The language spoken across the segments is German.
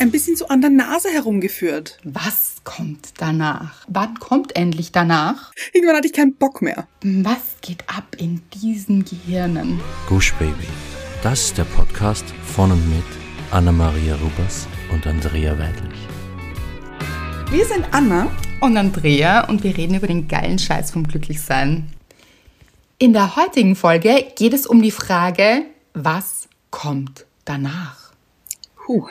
ein bisschen so an der Nase herumgeführt. Was kommt danach? Wann kommt endlich danach? Irgendwann hatte ich keinen Bock mehr. Was geht ab in diesen Gehirnen? Gush Baby. Das ist der Podcast von und mit Anna-Maria Rubers und Andrea Weidlich. Wir sind Anna und Andrea und wir reden über den geilen Scheiß vom Glücklichsein. In der heutigen Folge geht es um die Frage, was kommt danach? Puh.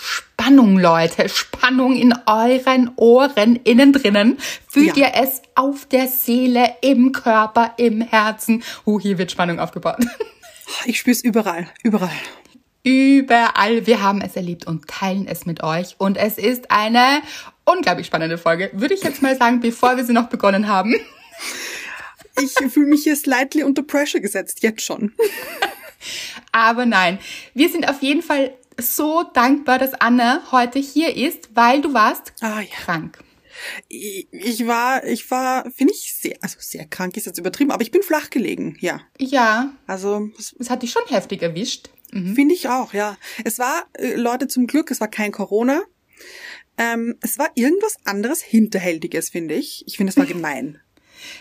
Spannung, Leute, Spannung in euren Ohren, innen drinnen. Fühlt ja. ihr es auf der Seele, im Körper, im Herzen? Uh, hier wird Spannung aufgebaut. Ich spüre es überall, überall. Überall. Wir haben es erlebt und teilen es mit euch. Und es ist eine unglaublich spannende Folge, würde ich jetzt mal sagen, bevor wir sie noch begonnen haben. Ich fühle mich hier slightly unter Pressure gesetzt, jetzt schon. Aber nein, wir sind auf jeden Fall so dankbar, dass Anne heute hier ist, weil du warst ah, ja. krank. Ich war, ich war, finde ich sehr, also sehr krank ist jetzt übertrieben, aber ich bin flach gelegen, ja. Ja. Also es hat dich schon heftig erwischt. Mhm. Finde ich auch, ja. Es war, äh, Leute, zum Glück, es war kein Corona. Ähm, es war irgendwas anderes, hinterhältiges, finde ich. Ich finde, es war gemein.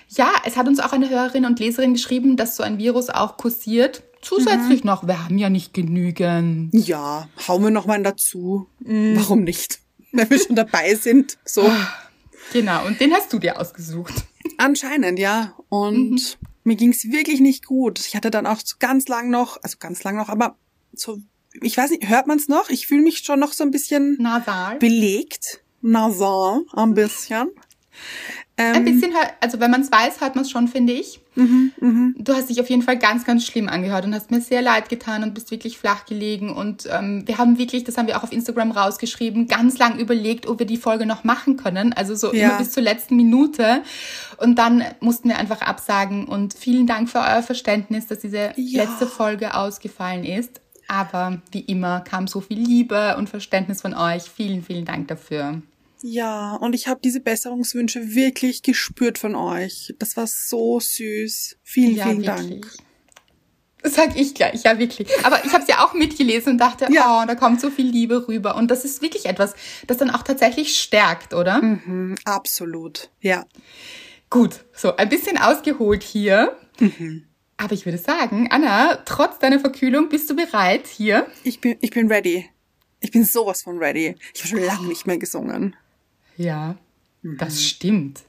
Ja, es hat uns auch eine Hörerin und Leserin geschrieben, dass so ein Virus auch kursiert. Zusätzlich mhm. noch, wir haben ja nicht genügend. Ja, hauen wir noch mal dazu. Mhm. Warum nicht? Wenn wir schon dabei sind. So. Ah, genau, und den hast du dir ausgesucht. Anscheinend, ja. Und mhm. mir ging's wirklich nicht gut. Ich hatte dann auch ganz lang noch, also ganz lang noch, aber so, ich weiß nicht, hört man's noch? Ich fühle mich schon noch so ein bisschen nasal. Belegt. Nasal, ein bisschen. Ähm, ein bisschen, also wenn man es weiß, hört man es schon, finde ich. Mhm, mh. Du hast dich auf jeden Fall ganz, ganz schlimm angehört und hast mir sehr leid getan und bist wirklich flach gelegen. Und ähm, wir haben wirklich, das haben wir auch auf Instagram rausgeschrieben, ganz lang überlegt, ob wir die Folge noch machen können. Also so ja. immer bis zur letzten Minute. Und dann mussten wir einfach absagen. Und vielen Dank für euer Verständnis, dass diese ja. letzte Folge ausgefallen ist. Aber wie immer kam so viel Liebe und Verständnis von euch. Vielen, vielen Dank dafür. Ja, und ich habe diese Besserungswünsche wirklich gespürt von euch. Das war so süß. Vielen, ja, vielen wirklich. Dank. Das sag ich gleich, ja wirklich. Aber ich habe es ja auch mitgelesen und dachte, ja. oh, da kommt so viel Liebe rüber. Und das ist wirklich etwas, das dann auch tatsächlich stärkt, oder? Mhm, absolut, ja. Gut, so ein bisschen ausgeholt hier. Mhm. Aber ich würde sagen, Anna, trotz deiner Verkühlung, bist du bereit hier? Ich bin, ich bin ready. Ich bin sowas von ready. Ich habe schon lange nicht mehr gesungen. Ja, mhm. das stimmt.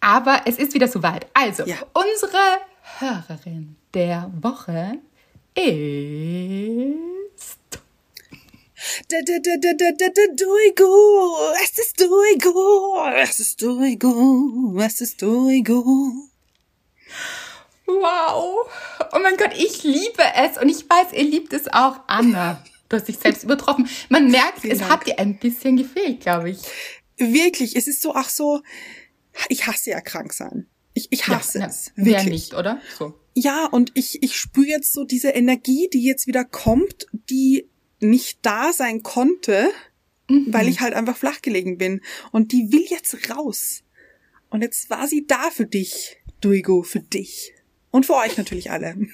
Aber es ist wieder soweit. Also, ja. unsere Hörerin der Woche ist. Duigo, es ist Duigo, es ist Duigo, es ist Duigo. Wow. Oh mein Gott, ich liebe es und ich weiß, ihr liebt es auch, Anna. Du hast dich selbst übertroffen. Man merkt, Vielen es Dank. hat dir ein bisschen gefehlt, glaube ich. Wirklich, es ist so, ach so, ich hasse ja krank sein. Ich, ich hasse ja, es. Wer nicht, oder? So. Ja, und ich, ich spüre jetzt so diese Energie, die jetzt wieder kommt, die nicht da sein konnte, mhm. weil ich halt einfach flach gelegen bin. Und die will jetzt raus. Und jetzt war sie da für dich, Duigo, für dich. Und für euch natürlich alle.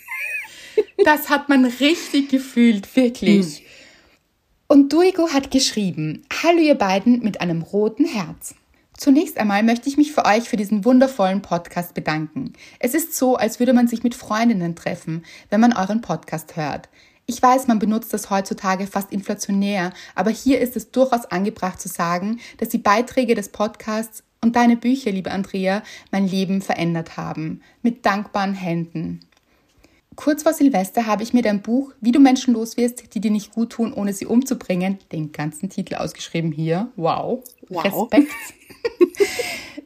Das hat man richtig gefühlt, wirklich. Mhm. Und Duigo hat geschrieben, Hallo ihr beiden mit einem roten Herz. Zunächst einmal möchte ich mich für euch für diesen wundervollen Podcast bedanken. Es ist so, als würde man sich mit Freundinnen treffen, wenn man euren Podcast hört. Ich weiß, man benutzt das heutzutage fast inflationär, aber hier ist es durchaus angebracht zu sagen, dass die Beiträge des Podcasts und deine Bücher, liebe Andrea, mein Leben verändert haben. Mit dankbaren Händen. Kurz vor Silvester habe ich mir dein Buch Wie du Menschen los wirst, die dir nicht gut tun, ohne sie umzubringen, den ganzen Titel ausgeschrieben hier. Wow. wow. Respekt.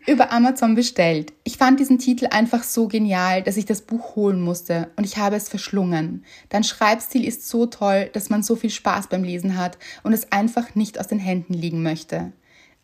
über Amazon bestellt. Ich fand diesen Titel einfach so genial, dass ich das Buch holen musste und ich habe es verschlungen. Dein Schreibstil ist so toll, dass man so viel Spaß beim Lesen hat und es einfach nicht aus den Händen liegen möchte.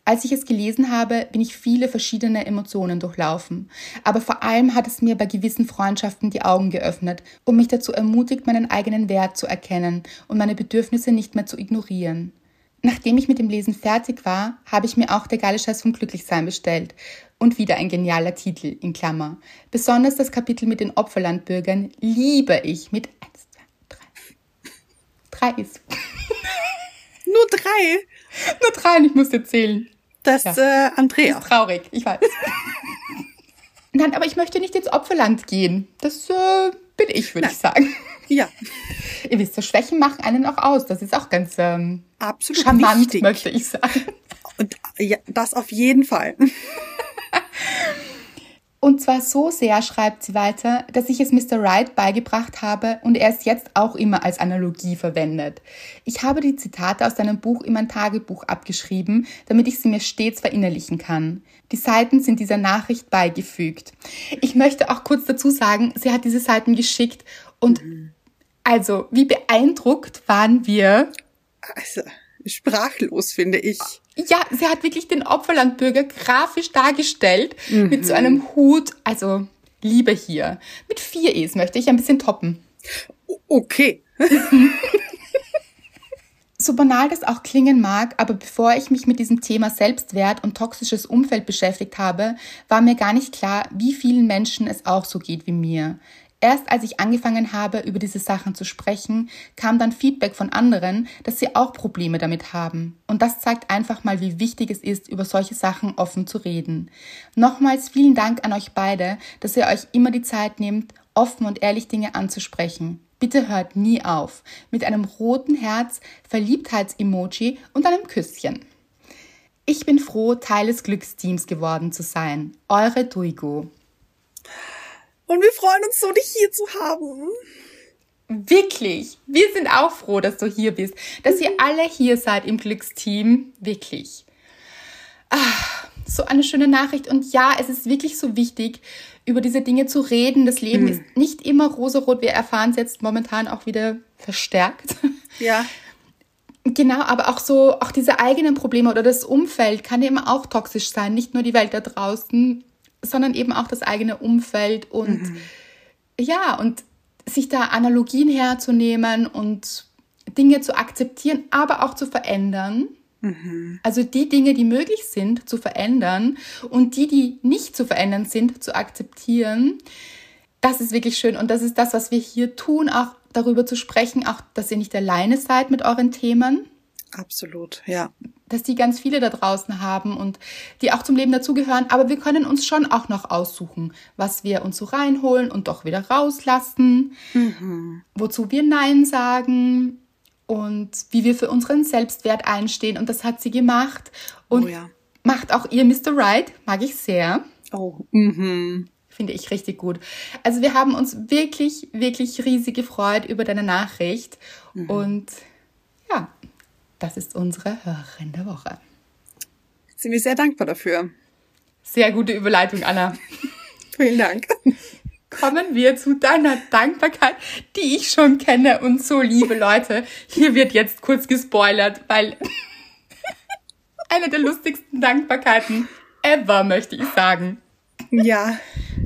Als ich es gelesen habe, bin ich viele verschiedene Emotionen durchlaufen. Aber vor allem hat es mir bei gewissen Freundschaften die Augen geöffnet und mich dazu ermutigt, meinen eigenen Wert zu erkennen und meine Bedürfnisse nicht mehr zu ignorieren. Nachdem ich mit dem Lesen fertig war, habe ich mir auch der geile Scheiß vom Glücklichsein bestellt. Und wieder ein genialer Titel, in Klammer. Besonders das Kapitel mit den Opferlandbürgern liebe ich mit 1, 2, 3. 3 ist. Nur drei? Nur drei und ich musste zählen. Das ist ja. äh, Andrea. Das ist traurig, ich weiß. Nein, aber ich möchte nicht ins Opferland gehen. Das äh, bin ich, würde ich sagen. Ja. Ihr wisst, so Schwächen machen einen auch aus. Das ist auch ganz ähm, Absolut charmant, wichtig. möchte ich sagen. Und ja, das auf jeden Fall. Und zwar so sehr, schreibt sie weiter, dass ich es Mr. Wright beigebracht habe und er es jetzt auch immer als Analogie verwendet. Ich habe die Zitate aus seinem Buch in mein Tagebuch abgeschrieben, damit ich sie mir stets verinnerlichen kann. Die Seiten sind dieser Nachricht beigefügt. Ich möchte auch kurz dazu sagen, sie hat diese Seiten geschickt und also, wie beeindruckt waren wir. Also, sprachlos, finde ich. Ja, sie hat wirklich den Opferlandbürger grafisch dargestellt mhm. mit so einem Hut. Also Liebe hier. Mit vier E's möchte ich ein bisschen toppen. Okay. so banal das auch klingen mag, aber bevor ich mich mit diesem Thema Selbstwert und toxisches Umfeld beschäftigt habe, war mir gar nicht klar, wie vielen Menschen es auch so geht wie mir. Erst als ich angefangen habe, über diese Sachen zu sprechen, kam dann Feedback von anderen, dass sie auch Probleme damit haben. Und das zeigt einfach mal, wie wichtig es ist, über solche Sachen offen zu reden. Nochmals vielen Dank an euch beide, dass ihr euch immer die Zeit nehmt, offen und ehrlich Dinge anzusprechen. Bitte hört nie auf. Mit einem roten Herz, Verliebtheits-Emoji und einem Küsschen. Ich bin froh, Teil des Glücksteams geworden zu sein. Eure Duigo. Und wir freuen uns so, dich hier zu haben. Wirklich. Wir sind auch froh, dass du hier bist. Dass ihr alle hier seid im Glücksteam. Wirklich. Ah, so eine schöne Nachricht. Und ja, es ist wirklich so wichtig, über diese Dinge zu reden. Das Leben hm. ist nicht immer rosarot. Wir erfahren es jetzt momentan auch wieder verstärkt. Ja. Genau, aber auch so, auch diese eigenen Probleme oder das Umfeld kann eben auch toxisch sein. Nicht nur die Welt da draußen sondern eben auch das eigene Umfeld und mhm. ja, und sich da Analogien herzunehmen und Dinge zu akzeptieren, aber auch zu verändern. Mhm. Also die Dinge, die möglich sind, zu verändern und die, die nicht zu verändern sind, zu akzeptieren. Das ist wirklich schön und das ist das, was wir hier tun, auch darüber zu sprechen, auch, dass ihr nicht alleine seid mit euren Themen. Absolut, ja dass die ganz viele da draußen haben und die auch zum Leben dazugehören. Aber wir können uns schon auch noch aussuchen, was wir uns so reinholen und doch wieder rauslassen, mhm. wozu wir Nein sagen und wie wir für unseren Selbstwert einstehen. Und das hat sie gemacht und oh ja. macht auch ihr Mr. Right, mag ich sehr. Oh, mhm. Finde ich richtig gut. Also wir haben uns wirklich, wirklich riesig gefreut über deine Nachricht. Mhm. Und das ist unsere Hörerin der Woche. Sind wir sehr dankbar dafür. Sehr gute Überleitung, Anna. Vielen Dank. Kommen wir zu deiner Dankbarkeit, die ich schon kenne und so liebe Leute. Hier wird jetzt kurz gespoilert, weil eine der lustigsten Dankbarkeiten ever, möchte ich sagen. Ja,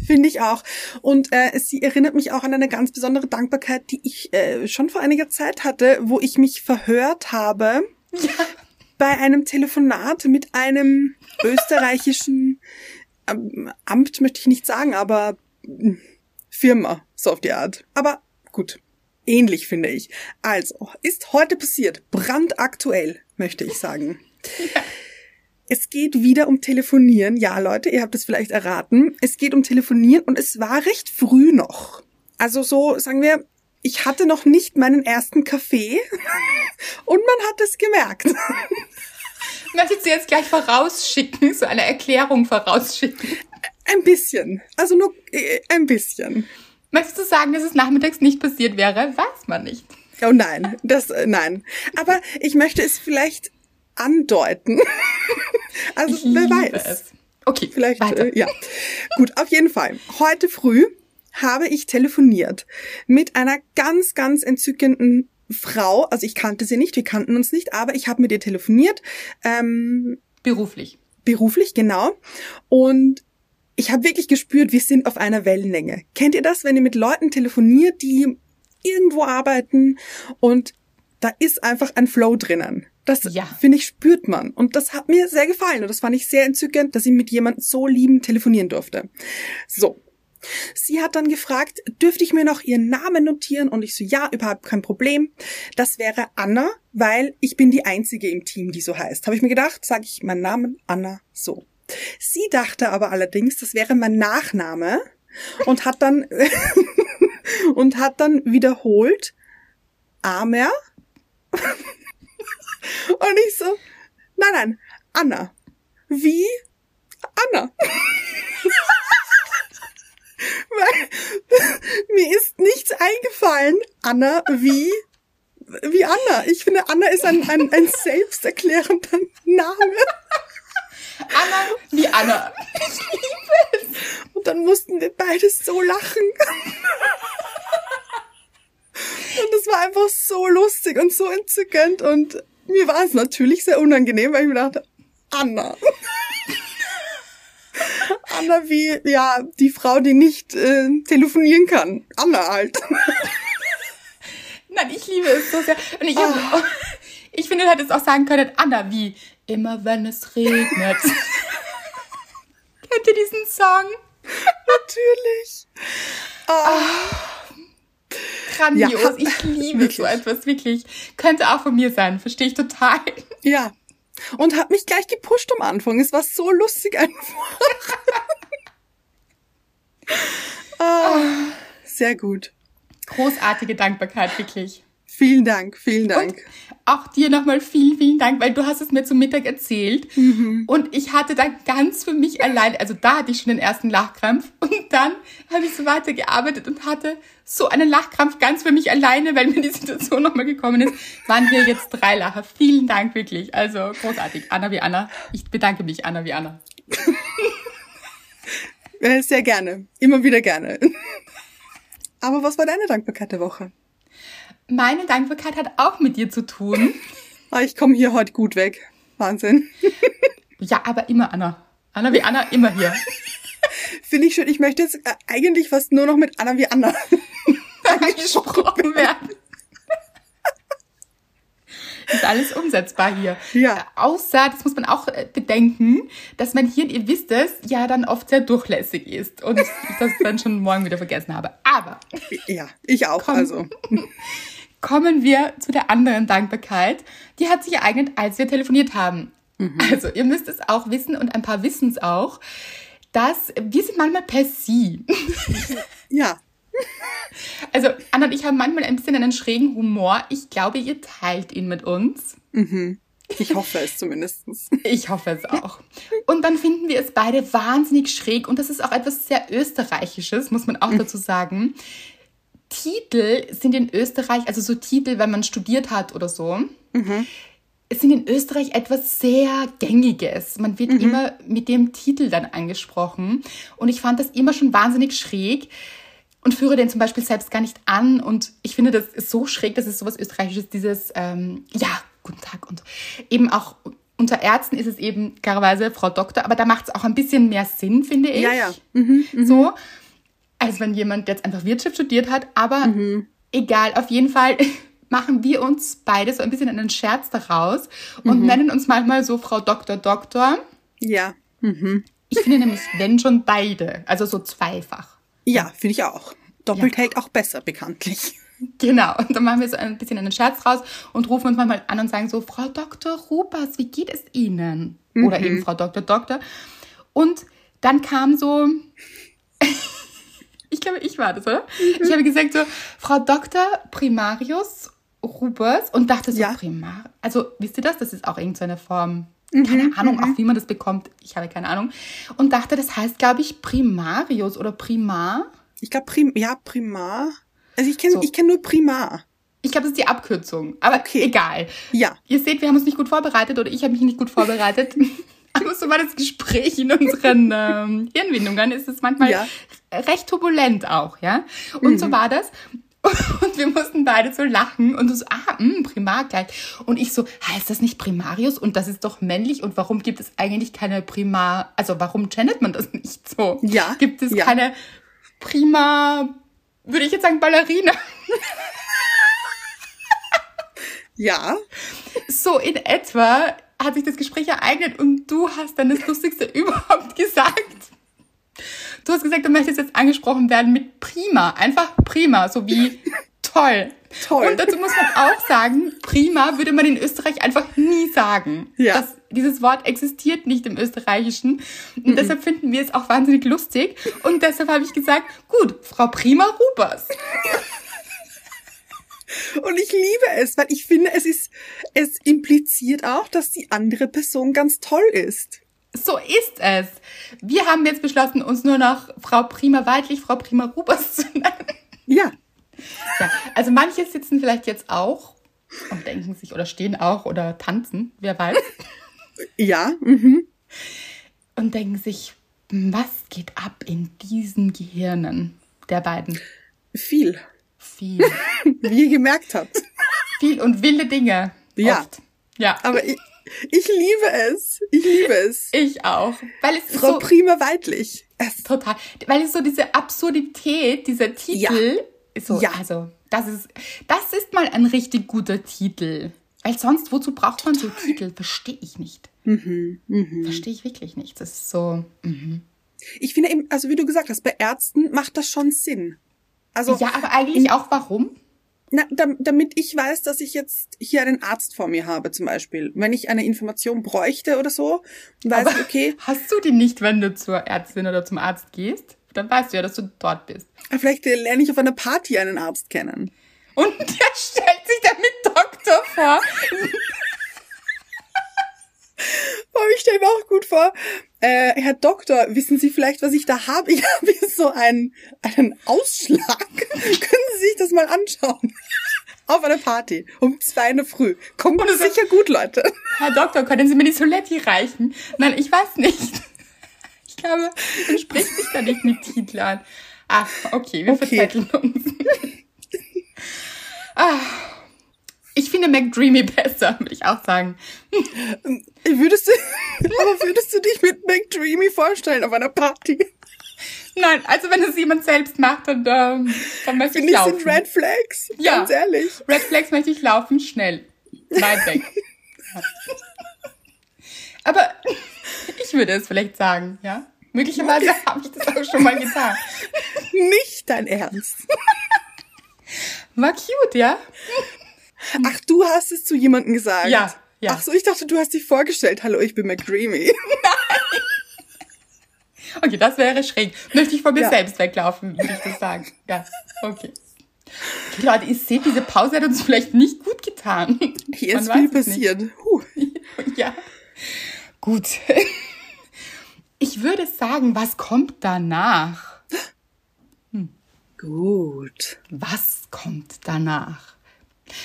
finde ich auch. Und äh, sie erinnert mich auch an eine ganz besondere Dankbarkeit, die ich äh, schon vor einiger Zeit hatte, wo ich mich verhört habe ja. bei einem Telefonat mit einem österreichischen ähm, Amt, möchte ich nicht sagen, aber äh, Firma, so auf die Art. Aber gut, ähnlich finde ich. Also, ist heute passiert, brandaktuell, möchte ich sagen. Ja. Es geht wieder um Telefonieren. Ja, Leute, ihr habt es vielleicht erraten. Es geht um Telefonieren und es war recht früh noch. Also so, sagen wir, ich hatte noch nicht meinen ersten Kaffee und man hat es gemerkt. Möchtest du jetzt gleich vorausschicken, so eine Erklärung vorausschicken? Ein bisschen. Also nur äh, ein bisschen. Möchtest du sagen, dass es nachmittags nicht passiert wäre? Weiß man nicht. Oh nein, das, äh, nein. Aber ich möchte es vielleicht andeuten. also ich wer weiß. Es. Okay, vielleicht äh, ja. Gut, auf jeden Fall. Heute früh habe ich telefoniert mit einer ganz ganz entzückenden Frau. Also ich kannte sie nicht, wir kannten uns nicht, aber ich habe mit ihr telefoniert. Ähm, beruflich. Beruflich, genau. Und ich habe wirklich gespürt, wir sind auf einer Wellenlänge. Kennt ihr das, wenn ihr mit Leuten telefoniert, die irgendwo arbeiten und da ist einfach ein Flow drinnen. Das, ja. finde ich, spürt man. Und das hat mir sehr gefallen. Und das fand ich sehr entzückend, dass ich mit jemandem so lieben telefonieren durfte. So. Sie hat dann gefragt, dürfte ich mir noch ihren Namen notieren? Und ich so, ja, überhaupt kein Problem. Das wäre Anna, weil ich bin die Einzige im Team, die so heißt. Habe ich mir gedacht, sage ich meinen Namen Anna so. Sie dachte aber allerdings, das wäre mein Nachname und hat dann und hat dann wiederholt Amer. und ich so, nein, nein, Anna. Wie Anna. Weil mir ist nichts eingefallen, Anna, wie wie Anna. Ich finde, Anna ist ein, ein, ein selbsterklärender Name. Anna wie Anna. Ich liebe es. Und dann mussten wir beides so lachen. Und das war einfach so lustig und so entzückend und mir war es natürlich sehr unangenehm, weil ich mir dachte, Anna. Anna wie, ja, die Frau, die nicht äh, telefonieren kann. Anna halt. Nein, ich liebe es so sehr. Und ich, hab, oh. ich finde, du hättest auch sagen können, Anna wie, immer wenn es regnet. Kennt ihr diesen Song? Natürlich. Oh. Grandios. Ja, ich liebe wirklich. so etwas, wirklich. Könnte auch von mir sein, verstehe ich total. Ja, und hat mich gleich gepusht am Anfang. Es war so lustig einfach. oh, sehr gut. Großartige Dankbarkeit, wirklich. Vielen Dank, vielen Dank. Und auch dir nochmal vielen, vielen Dank, weil du hast es mir zum Mittag erzählt mhm. und ich hatte dann ganz für mich allein, also da hatte ich schon den ersten Lachkrampf und dann habe ich so weitergearbeitet und hatte so einen Lachkrampf ganz für mich alleine, weil mir die Situation nochmal gekommen ist, waren wir jetzt drei Lacher. Vielen Dank wirklich, also großartig. Anna wie Anna. Ich bedanke mich, Anna wie Anna. Sehr gerne, immer wieder gerne. Aber was war deine Dankbarkeit der Woche? Meine Dankbarkeit hat auch mit dir zu tun. Ah, ich komme hier heute gut weg. Wahnsinn. Ja, aber immer Anna. Anna wie Anna, immer hier. Finde ich schön. Ich möchte jetzt äh, eigentlich fast nur noch mit Anna wie Anna angesprochen werden. Ist alles umsetzbar hier. Ja. Außer, das muss man auch äh, bedenken, dass mein Hirn, ihr wisst es, ja dann oft sehr durchlässig ist und ich das dann schon morgen wieder vergessen habe. Aber. Ja, ich auch, komm, also. Kommen wir zu der anderen Dankbarkeit. Die hat sich ereignet, als wir telefoniert haben. Mhm. Also, ihr müsst es auch wissen und ein paar wissen es auch, dass wir sind manchmal per Sie. Ja. Also, Anna und ich haben manchmal ein bisschen einen schrägen Humor. Ich glaube, ihr teilt ihn mit uns. Mhm. Ich hoffe es zumindest. Ich hoffe es auch. Und dann finden wir es beide wahnsinnig schräg. Und das ist auch etwas sehr Österreichisches, muss man auch mhm. dazu sagen. Titel sind in Österreich, also so Titel, wenn man studiert hat oder so, mhm. sind in Österreich etwas sehr Gängiges. Man wird mhm. immer mit dem Titel dann angesprochen. Und ich fand das immer schon wahnsinnig schräg und führe den zum Beispiel selbst gar nicht an. Und ich finde, das ist so schräg, dass es sowas Österreichisches, dieses, ähm, ja, guten Tag. Und eben auch unter Ärzten ist es eben klarerweise Frau Doktor, aber da macht es auch ein bisschen mehr Sinn, finde ich. Ja, ja. Mhm, mh. So als wenn jemand jetzt einfach Wirtschaft studiert hat. Aber mhm. egal, auf jeden Fall machen wir uns beide so ein bisschen einen Scherz daraus und mhm. nennen uns manchmal so Frau Doktor Doktor. Ja. Mhm. Ich finde nämlich, wenn schon beide, also so zweifach. Ja, finde ich auch. Doppelt ja. hält auch besser, bekanntlich. Genau, und dann machen wir so ein bisschen einen Scherz raus und rufen uns manchmal an und sagen so, Frau Dr. Rupas, wie geht es Ihnen? Oder eben mhm. Frau Dr. Doktor. Und dann kam so, ich glaube, ich war das, oder? Mhm. Ich habe gesagt so, Frau Dr. Primarius Rubers und dachte so, ja. Primar. Also, wisst ihr das? Das ist auch irgendeine Form. Mhm, keine Ahnung, auch mhm. wie man das bekommt. Ich habe keine Ahnung. Und dachte, das heißt, glaube ich, Primarius oder Primar. Ich glaube, Prim ja, Primar. Also ich kenne so. ich kenn nur Primar. Ich glaube, das ist die Abkürzung. Aber okay. egal. Ja. Ihr seht, wir haben uns nicht gut vorbereitet oder ich habe mich nicht gut vorbereitet. Aber so war das Gespräch in unseren ähm, Hirnwindungen. Ist es manchmal ja recht turbulent auch, ja. Und mhm. so war das. Und wir mussten beide so lachen und so, ah, mh, hm, Primarkleid. Und ich so, heißt das nicht Primarius? Und das ist doch männlich. Und warum gibt es eigentlich keine Primar, also warum gendert man das nicht so? Ja. Gibt es ja. keine Prima, würde ich jetzt sagen, Ballerina? ja. So in etwa hat sich das Gespräch ereignet und du hast dann das Lustigste überhaupt gesagt. Du hast gesagt, du möchtest jetzt angesprochen werden mit prima. Einfach prima, so wie toll. Toll. Und dazu muss man auch sagen, prima würde man in Österreich einfach nie sagen. Ja. Das, dieses Wort existiert nicht im Österreichischen. Und deshalb finden wir es auch wahnsinnig lustig. Und deshalb habe ich gesagt, gut, Frau Prima Rubers. Und ich liebe es, weil ich finde, es ist, es impliziert auch, dass die andere Person ganz toll ist. So ist es. Wir haben jetzt beschlossen, uns nur noch Frau Prima Weidlich, Frau Prima Rubers zu nennen. Ja. Ja, also manche sitzen vielleicht jetzt auch und denken sich oder stehen auch oder tanzen, wer weiß, Ja. Mhm. und denken sich, was geht ab in diesen Gehirnen der beiden? Viel. Viel, Wie ihr gemerkt habt. viel und wilde Dinge. Ja. Oft. Ja, Aber ich, ich liebe es. Ich liebe es. ich auch. Weil es Frau so Prima Weidlich. Es, total, weil es so diese Absurdität, dieser Titel, ist so, Ja. also, das ist, das ist mal ein richtig guter Titel. Weil sonst, wozu braucht man so Titel? Verstehe ich nicht. Mhm, Verstehe ich wirklich nicht. Das ist so, mhm. ich finde eben, also wie du gesagt hast, bei Ärzten macht das schon Sinn. Also, Ja, aber eigentlich auch warum? na, dam- damit ich weiß, dass ich jetzt hier einen Arzt vor mir habe, zum Beispiel. Wenn ich eine Information bräuchte oder so, weiß Aber ich, okay, hast du die nicht, wenn du zur Ärztin oder zum Arzt gehst? Dann weißt du ja, dass du dort bist. vielleicht äh, lerne ich auf einer Party einen Arzt kennen. Und der stellt sich dann mit Doktor vor. Oh, ich stelle mir auch gut vor. Äh, Herr Doktor, wissen Sie vielleicht, was ich da habe? Ich habe hier so einen, einen Ausschlag. Können Sie sich das mal anschauen? Auf einer Party. Um zwei in der Früh. Kommt es- sicher gut, Leute. Herr Doktor, können Sie mir die Soletti reichen? Nein, ich weiß nicht. Ich glaube, man spricht sich da nicht mit Titel an. Ach, okay, wir Okay. verzetteln uns. ah, ich finde McDreamy besser, würde ich auch sagen. Würdest du, aber würdest du dich mit McDreamy vorstellen auf einer Party? Nein, also wenn es jemand selbst macht, dann, ähm, dann möchte ich Finde ich laufen. sind Red Flags. Ja. Ganz ehrlich. Red Flags möchte ich laufen, schnell. Weit weg. Aber ich würde es vielleicht sagen, ja. Möglicherweise habe ich das auch schon mal getan. Nicht dein Ernst. War cute, ja? Ach, du hast es zu jemandem gesagt. Ja, ja. Ach so, ich dachte, du hast dich vorgestellt. Hallo, ich bin McDreamy. Okay, das wäre schräg. Möchte ich von mir Ja. selbst weglaufen, würde ich das sagen. Ja, okay. Okay, Leute, ihr seht, diese Pause hat uns vielleicht nicht gut getan. Hier Man ist viel passiert. Huh. Ja. Gut. Ich würde sagen, was kommt danach? Gut. Was kommt danach?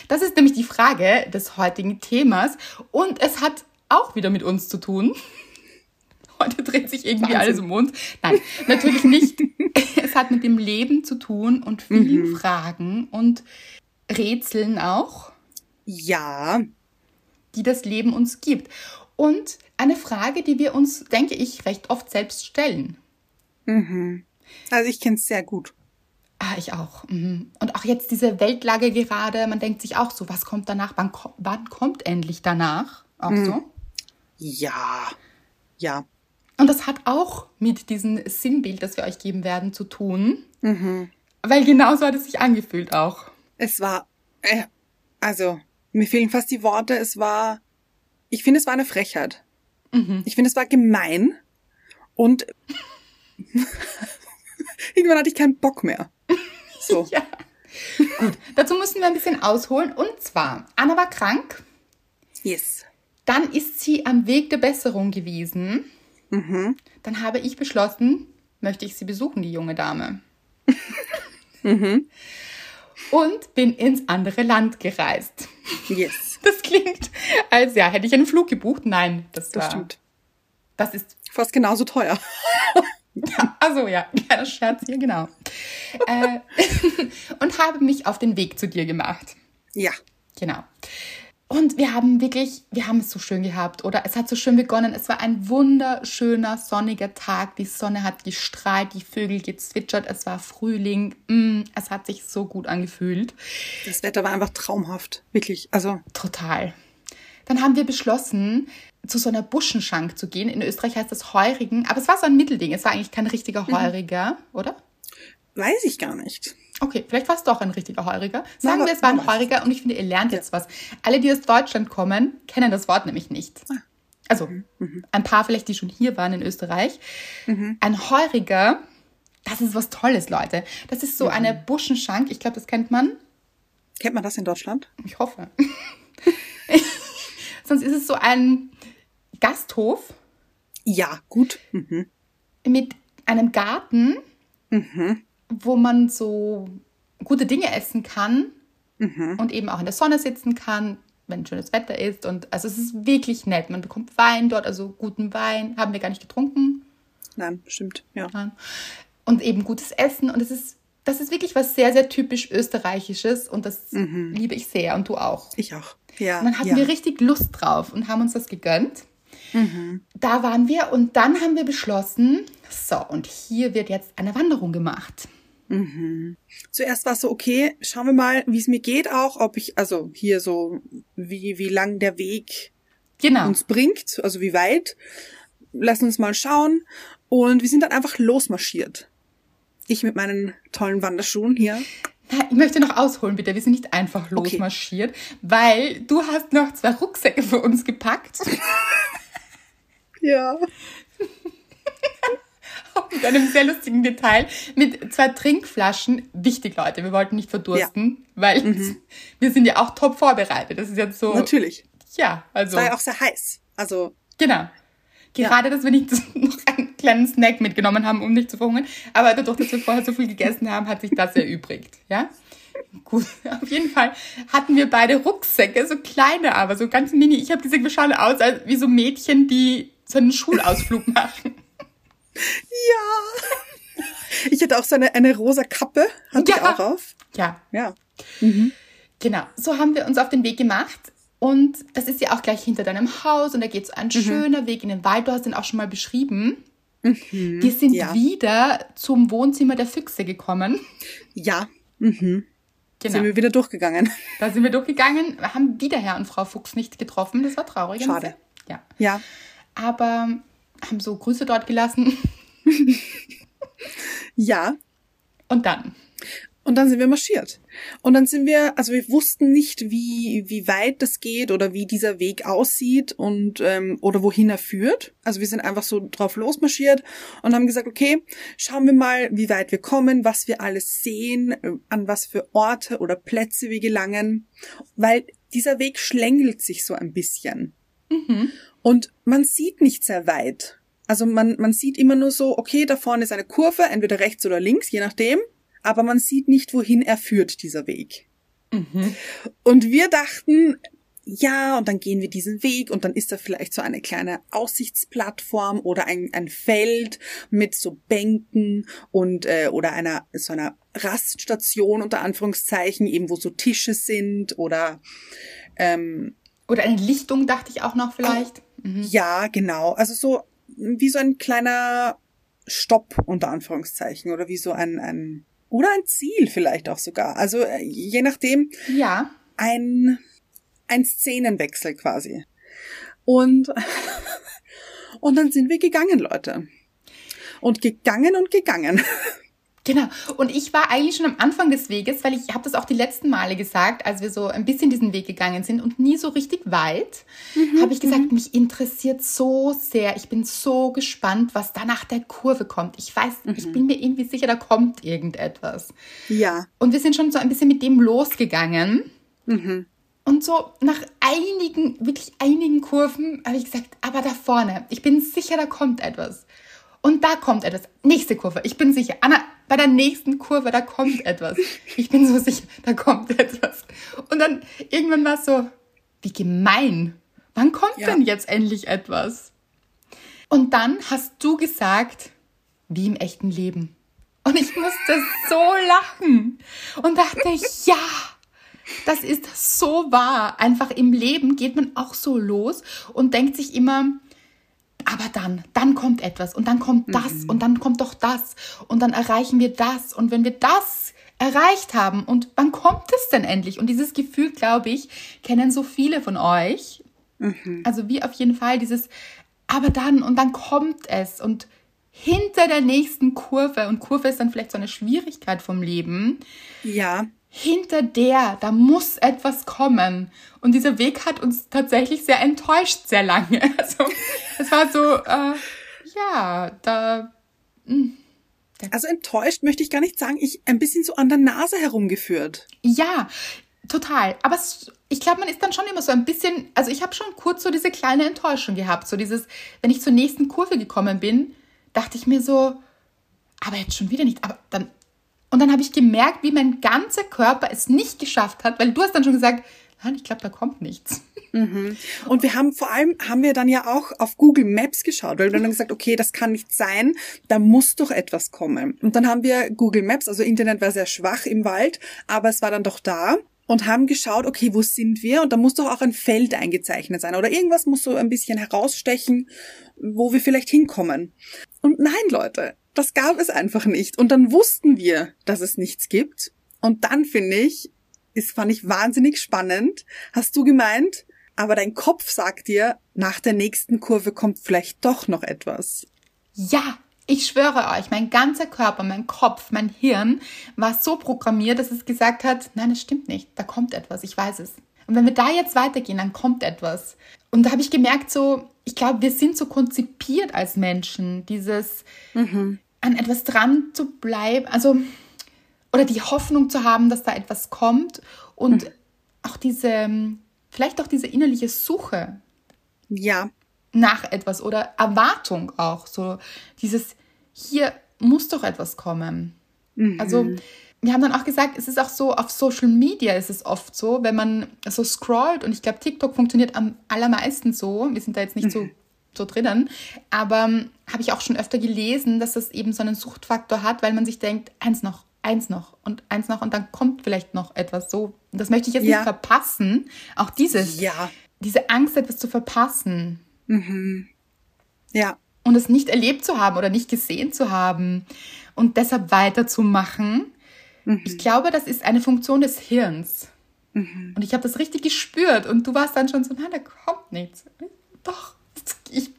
Das ist nämlich die Frage des heutigen Themas und es hat auch wieder mit uns zu tun. Heute dreht sich irgendwie Wahnsinn. alles um uns. Nein, natürlich nicht. Es hat mit dem Leben zu tun und vielen Fragen und Rätseln auch, Ja. die das Leben uns gibt. Und eine Frage, die wir uns, denke ich, recht oft selbst stellen. Also ich kenne es sehr gut. Ah, ich auch. Mhm. Und auch jetzt diese Weltlage gerade, man denkt sich auch so, was kommt danach? Wann, wann kommt endlich danach? Auch so. Ja. Ja. Und das hat auch mit diesem Sinnbild, das wir euch geben werden, zu tun. Weil genauso hat es sich angefühlt auch. Es war, äh, also, mir fehlen fast die Worte. Es war, ich finde, es war eine Frechheit. Ich finde, es war gemein. Und irgendwann hatte ich keinen Bock mehr. So. Ja. Gut, dazu müssen wir ein bisschen ausholen. Und zwar, Anna war krank, Yes. dann ist sie am Weg der Besserung gewesen. Dann habe ich beschlossen, möchte ich sie besuchen, die junge Dame. Und bin ins andere Land gereist. Yes. Das klingt, als ja, hätte ich einen Flug gebucht. Nein, das, Das war, stimmt. Das ist, Fast genauso teuer. also ja, kleiner Scherz hier, genau. äh, und habe mich auf den Weg zu dir gemacht. Ja. Genau. Und wir haben wirklich, wir haben es so schön gehabt, oder? Es hat so schön begonnen. Es war ein wunderschöner, sonniger Tag. Die Sonne hat gestrahlt, die Vögel gezwitschert, es war Frühling. Mm, es hat sich so gut angefühlt. Das Wetter war einfach traumhaft. Wirklich. Also, Total. dann haben wir beschlossen, zu so einer Buschenschank zu gehen. In Österreich heißt das Heurigen, aber es war so ein Mittelding. Es war eigentlich kein richtiger Heuriger, oder? Weiß ich gar nicht. Okay, vielleicht war es doch ein richtiger Heuriger. Sagen Na, wir, es war ein? Heuriger und ich finde, ihr lernt jetzt was. Alle, die aus Deutschland kommen, kennen das Wort nämlich nicht. Also, ein paar vielleicht, die schon hier waren in Österreich. Ein Heuriger, das ist was Tolles, Leute. Das ist so eine Buschenschank. Ich glaube, das kennt man. Kennt man das in Deutschland? Ich hoffe. Sonst ist es so ein Gasthof Ja, gut. Mhm. mit einem Garten, wo man so gute Dinge essen kann und eben auch in der Sonne sitzen kann, wenn schönes Wetter ist. Und also es ist wirklich nett. Man bekommt Wein dort, also guten Wein. Haben wir gar nicht getrunken. Nein, stimmt. Ja. Und eben gutes Essen. Und es ist, das ist wirklich was sehr, sehr typisch Österreichisches. Und das liebe ich sehr. Und du auch. Ich auch. Ja. Und dann hatten ja. wir richtig Lust drauf und haben uns das gegönnt. Da waren wir und dann haben wir beschlossen, so, und hier wird jetzt eine Wanderung gemacht. Zuerst war es so, okay, schauen wir mal, wie es mir geht auch, ob ich, also hier so, wie, wie lang der Weg Genau. uns bringt, also wie weit. Lass uns mal schauen. Und wir sind dann einfach losmarschiert. Ich mit meinen tollen Wanderschuhen hier. Ich möchte noch ausholen, bitte. Wir sind nicht einfach Okay. losmarschiert, weil du hast noch zwei Rucksäcke für uns gepackt. Ja. mit einem sehr lustigen Detail. Mit zwei Trinkflaschen. Wichtig, Leute. Wir wollten nicht verdursten, weil wir sind ja auch top vorbereitet. Das ist jetzt so. Natürlich. Ja, also. War ja auch sehr heiß. Also, Genau. Gerade, dass wir nicht noch einen kleinen Snack mitgenommen haben, um nicht zu verhungern. Aber dadurch, dass wir vorher so viel gegessen haben, hat sich das erübrigt. Ja? Gut, auf jeden Fall hatten wir beide Rucksäcke, so kleine, aber so ganz mini. Ich habe diese wir schauen aus als wie so Mädchen, die so einen Schulausflug machen. ja. Ich hatte auch so eine, eine rosa Kappe, hatte ich Ja. auch auf. Ja, Ja. Genau, so haben wir uns auf den Weg gemacht. Und das ist ja auch gleich hinter deinem Haus und da geht so ein schöner Weg in den Wald. Du hast den auch schon mal beschrieben. Wir sind ja. wieder zum Wohnzimmer der Füchse gekommen. Ja. Mhm. Genau. Sind wir wieder durchgegangen. Da sind wir durchgegangen, haben wieder Herr und Frau Fuchs nicht getroffen. Das war traurig. Schade. Ja. Ja. Aber haben so Grüße dort gelassen. Ja. Und dann. Und dann sind wir marschiert. Und dann sind wir, also wir wussten nicht, wie, wie weit das geht oder wie dieser Weg aussieht und ähm, oder wohin er führt. Also wir sind einfach so drauf losmarschiert und haben gesagt, okay, schauen wir mal, wie weit wir kommen, was wir alles sehen, äh, an was für Orte oder Plätze wir gelangen. Weil dieser Weg schlängelt sich so ein bisschen. Und man sieht nicht sehr weit. Also man, man sieht immer nur so, okay, da vorne ist eine Kurve, entweder rechts oder links, je nachdem. Aber man sieht nicht, wohin er führt, dieser Weg. Und wir dachten, ja, und dann gehen wir diesen Weg und dann ist da vielleicht so eine kleine Aussichtsplattform oder ein, ein Feld mit so Bänken und äh, oder einer so einer Raststation unter Anführungszeichen, eben wo so Tische sind oder ähm, Oder eine Lichtung, dachte ich auch noch vielleicht. Mhm. ja, genau. Also so wie so ein kleiner Stopp unter Anführungszeichen oder wie so ein, ein oder ein Ziel vielleicht auch sogar. Also äh, je nachdem Ja. ein ein Szenenwechsel quasi. Und und dann sind wir gegangen, Leute. Und gegangen und gegangen. Genau. Und ich war eigentlich schon am Anfang des Weges, weil ich habe das auch die letzten Male gesagt, als wir so ein bisschen diesen Weg gegangen sind und nie so richtig weit, habe ich gesagt, mich interessiert so sehr. Ich bin so gespannt, was da nach der Kurve kommt. Ich weiß, ich bin mir irgendwie sicher, da kommt irgendetwas. Ja. Und wir sind schon so ein bisschen mit dem losgegangen. Und so nach einigen, wirklich einigen Kurven habe ich gesagt, aber da vorne, ich bin sicher, da kommt etwas. Und da kommt etwas. Nächste Kurve, ich bin sicher. Anna, bei der nächsten Kurve, da kommt etwas. Ich bin so sicher, da kommt etwas. Und dann irgendwann war es so, wie gemein. Wann kommt Ja. denn jetzt endlich etwas? Und dann hast du gesagt, wie im echten Leben. Und ich musste so lachen und dachte, ja, das ist so wahr. Einfach im Leben geht man auch so los und denkt sich immer, aber dann, dann kommt etwas und dann kommt das und dann kommt doch das und dann erreichen wir das und wenn wir das erreicht haben und wann kommt es denn endlich? Und dieses Gefühl, glaube ich, kennen so viele von euch. Also wie auf jeden Fall dieses, aber dann und dann kommt es und hinter der nächsten Kurve, und Kurve ist dann vielleicht so eine Schwierigkeit vom Leben, Ja. hinter der, da muss etwas kommen. Und dieser Weg hat uns tatsächlich sehr enttäuscht, sehr lange. Also es war so, äh, ja, da, Also enttäuscht möchte ich gar nicht sagen, ich ein bisschen so an der Nase herumgeführt. ja, total. Aber ich glaube, man ist dann schon immer so ein bisschen, also ich habe schon kurz so diese kleine Enttäuschung gehabt. So dieses, wenn ich zur nächsten Kurve gekommen bin, dachte ich mir so, aber jetzt schon wieder nicht. Aber dann, und dann habe ich gemerkt, wie mein ganzer Körper es nicht geschafft hat, weil du hast dann schon gesagt, nein, ich glaube, da kommt nichts. Und wir haben vor allem, haben wir dann ja auch auf Google Maps geschaut, weil wir dann gesagt, okay, das kann nicht sein, da muss doch etwas kommen. Und dann haben wir Google Maps, also Internet war sehr schwach im Wald, aber es war dann doch da und haben geschaut, okay, wo sind wir? Und da muss doch auch ein Feld eingezeichnet sein oder irgendwas muss so ein bisschen herausstechen, wo wir vielleicht hinkommen. Und nein, Leute, das gab es einfach nicht. Und dann wussten wir, dass es nichts gibt. Und dann finde ich, ist, fand ich wahnsinnig spannend. Hast du gemeint, aber dein Kopf sagt dir, nach der nächsten Kurve kommt vielleicht doch noch etwas. Ja, ich schwöre euch, mein ganzer Körper, mein Kopf, mein Hirn war so programmiert, dass es gesagt hat, nein, es stimmt nicht, da kommt etwas, ich weiß es. Und wenn wir da jetzt weitergehen, dann kommt etwas. Und da habe ich gemerkt, so, ich glaube, wir sind so konzipiert als Menschen, dieses an etwas dran zu bleiben, also oder die Hoffnung zu haben, dass da etwas kommt und auch diese, vielleicht auch diese innerliche Suche Ja, nach etwas oder Erwartung auch. So dieses, hier muss doch etwas kommen. Also wir haben dann auch gesagt, es ist auch so, auf Social Media ist es oft so, wenn man so scrollt und ich glaube, TikTok funktioniert am allermeisten so, wir sind da jetzt nicht so, so drinnen, aber ähm, habe ich auch schon öfter gelesen, dass das eben so einen Suchtfaktor hat, weil man sich denkt, eins noch, eins noch und eins noch und dann kommt vielleicht noch etwas so. Das möchte ich jetzt Ja. nicht verpassen. Auch dieses, ja, diese Angst, etwas zu verpassen ja, und es nicht erlebt zu haben oder nicht gesehen zu haben und deshalb weiterzumachen. Ich glaube, das ist eine Funktion des Hirns. Und ich habe das richtig gespürt und du warst dann schon so, nein, da kommt nichts. Doch, ich.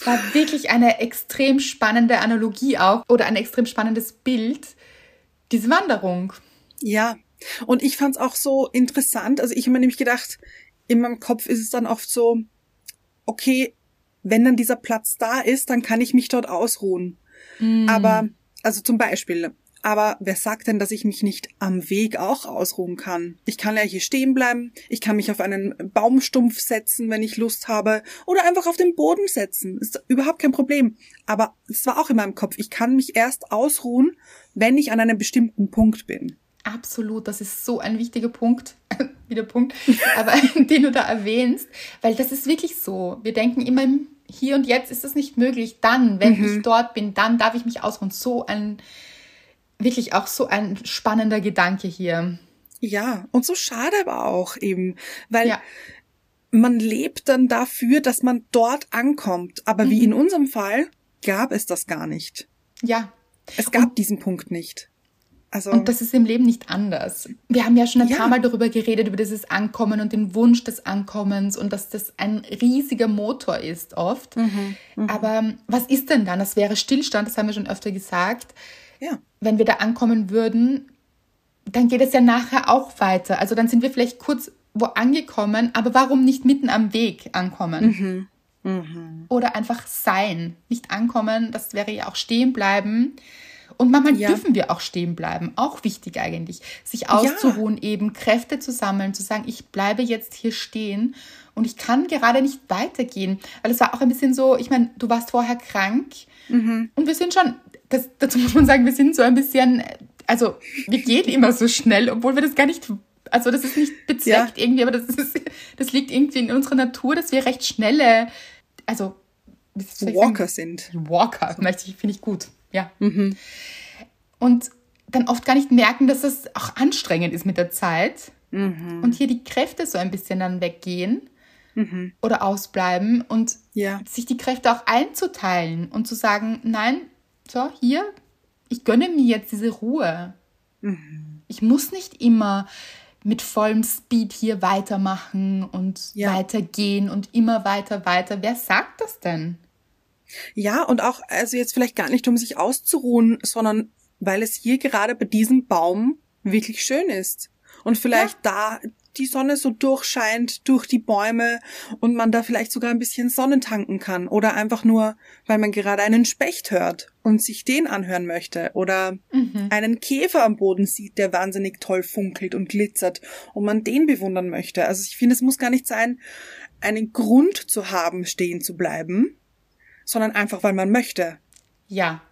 Es war wirklich eine extrem spannende Analogie auch oder ein extrem spannendes Bild, diese Wanderung. ja. Und ich fand's auch so interessant. Also ich habe mir nämlich gedacht, in meinem Kopf ist es dann oft so, okay, wenn dann dieser Platz da ist, dann kann ich mich dort ausruhen. Aber, also zum Beispiel, aber wer sagt denn, dass ich mich nicht am Weg auch ausruhen kann? Ich kann ja hier stehen bleiben, ich kann mich auf einen Baumstumpf setzen, wenn ich Lust habe, oder einfach auf den Boden setzen. Ist überhaupt kein Problem. Aber es war auch in meinem Kopf, ich kann mich erst ausruhen, wenn ich an einem bestimmten Punkt bin. Absolut, das ist so ein wichtiger Punkt, wieder Punkt, aber den du da erwähnst, weil das ist wirklich so. Wir denken immer, im hier und jetzt ist es nicht möglich. Dann, wenn ich dort bin, dann darf ich mich ausruhen. So ein, wirklich auch so ein spannender Gedanke hier. Ja, und so schade aber auch eben, weil Ja. man lebt dann dafür, dass man dort ankommt. Aber wie in unserem Fall gab es das gar nicht. Ja. Es gab diesen Punkt nicht. Also, Und das ist im Leben nicht anders. Wir haben ja schon ein Ja. paar Mal darüber geredet, über dieses Ankommen und den Wunsch des Ankommens und dass das ein riesiger Motor ist oft. Aber was ist denn dann? Das wäre Stillstand, das haben wir schon öfter gesagt. Ja, wenn wir da ankommen würden, dann geht es ja nachher auch weiter. Also dann sind wir vielleicht kurz wo angekommen, aber warum nicht mitten am Weg ankommen? Oder einfach sein, nicht ankommen, das wäre ja auch stehen bleiben. Und manchmal Ja. dürfen wir auch stehen bleiben, auch wichtig eigentlich, sich auszuruhen, eben Kräfte zu sammeln, zu sagen, ich bleibe jetzt hier stehen und ich kann gerade nicht weitergehen. Weil es war auch ein bisschen so, ich meine, du warst vorher krank und wir sind schon, das, dazu muss man sagen, wir sind so ein bisschen, also wir gehen immer so schnell, obwohl wir das gar nicht, also das ist nicht bezweckt irgendwie, aber das, ist, das liegt irgendwie in unserer Natur, dass wir recht schnelle, also? Walker sind. Walker, möchte ich, finde ich gut, ja. Und dann oft gar nicht merken, dass das auch anstrengend ist mit der Zeit. Und hier die Kräfte so ein bisschen dann weggehen oder ausbleiben und Ja. sich die Kräfte auch einzuteilen und zu sagen, nein, so, hier, ich gönne mir jetzt diese Ruhe. Ich muss nicht immer mit vollem Speed hier weitermachen und Ja. weitergehen und immer weiter, weiter. Wer sagt das denn? Ja, und auch, also jetzt vielleicht gar nicht, um sich auszuruhen, sondern weil es hier gerade bei diesem Baum wirklich schön ist. Und vielleicht da die Sonne so durchscheint durch die Bäume und man da vielleicht sogar ein bisschen Sonne tanken kann. Oder einfach nur, weil man gerade einen Specht hört und sich den anhören möchte. Oder einen Käfer am Boden sieht, der wahnsinnig toll funkelt und glitzert und man den bewundern möchte. Also ich finde, es muss gar nicht sein, einen Grund zu haben, stehen zu bleiben, sondern einfach, weil man möchte. Ja,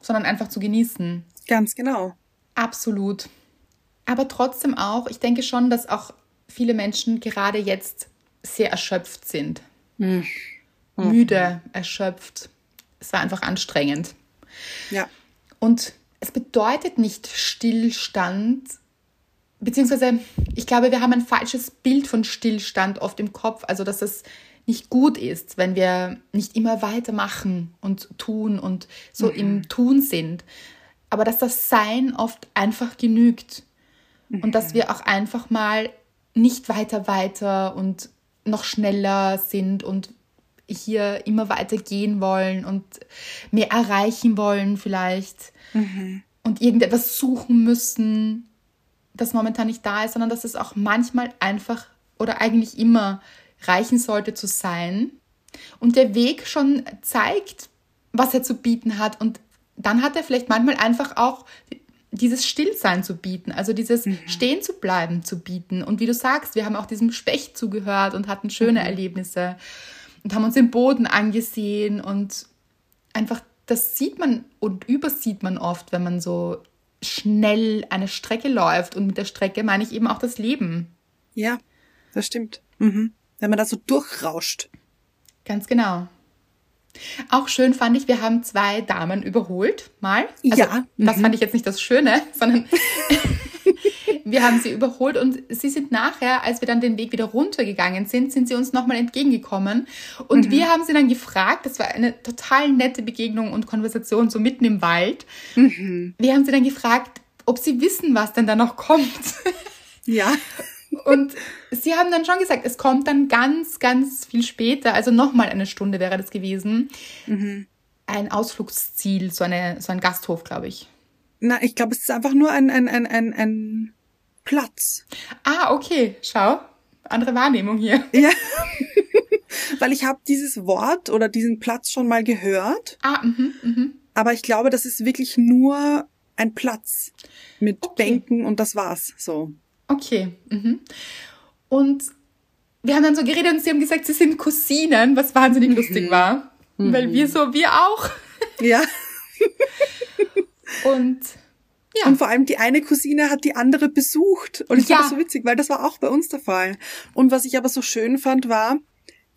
sondern einfach zu genießen. Ganz genau. Absolut. Aber trotzdem auch, ich denke schon, dass auch viele Menschen gerade jetzt sehr erschöpft sind. Müde, erschöpft. Es war einfach anstrengend. Ja. Und es bedeutet nicht Stillstand, beziehungsweise ich glaube, wir haben ein falsches Bild von Stillstand oft im Kopf, also dass es nicht gut ist, wenn wir nicht immer weitermachen und tun und so im Tun sind. Aber dass das Sein oft einfach genügt und dass wir auch einfach mal nicht weiter, weiter und noch schneller sind und hier immer weiter gehen wollen und mehr erreichen wollen vielleicht. Und irgendetwas suchen müssen, das momentan nicht da ist, sondern dass es auch manchmal einfach oder eigentlich immer reichen sollte zu sein. Und der Weg schon zeigt, was er zu bieten hat. Und dann hat er vielleicht manchmal einfach auch dieses Stillsein zu bieten, also dieses Stehen zu bleiben zu bieten. Und wie du sagst, wir haben auch diesem Specht zugehört und hatten schöne Erlebnisse und haben uns den Boden angesehen und einfach, das sieht man und übersieht man oft, wenn man so schnell eine Strecke läuft. Und mit der Strecke meine ich eben auch das Leben. Ja, das stimmt. Mhm. Wenn man da so durchrauscht. Ganz genau. Auch schön fand ich, wir haben zwei Damen überholt, mal. Also, Ja, Das fand ich jetzt nicht das Schöne, sondern wir haben sie überholt und sie sind nachher, als wir dann den Weg wieder runtergegangen sind, sind sie uns nochmal entgegengekommen. Und wir haben sie dann gefragt, das war eine total nette Begegnung und Konversation, so mitten im Wald. Wir haben sie dann gefragt, ob sie wissen, was denn da noch kommt. Ja. Und sie haben dann schon gesagt, es kommt dann ganz, ganz viel später, also nochmal eine Stunde wäre das gewesen. Ein Ausflugsziel, so, eine, so ein Gasthof, glaube ich. Na, ich glaube, es ist einfach nur ein, ein, ein, ein, ein Platz. Ah, okay, schau. Andere Wahrnehmung hier. Ja. Weil ich habe dieses Wort oder diesen Platz schon mal gehört, Ah, mhm, mhm. aber ich glaube, das ist wirklich nur ein Platz mit Okay. Bänken und das war's. So. Okay. Mhm. Und wir haben dann so geredet und sie haben gesagt, sie sind Cousinen, was wahnsinnig lustig war. Weil wir so, wir auch. Ja. Und ja, Und vor allem die eine Cousine hat die andere besucht. Und ich Ja. fand das so witzig, weil das war auch bei uns der Fall. Und was ich aber so schön fand, war,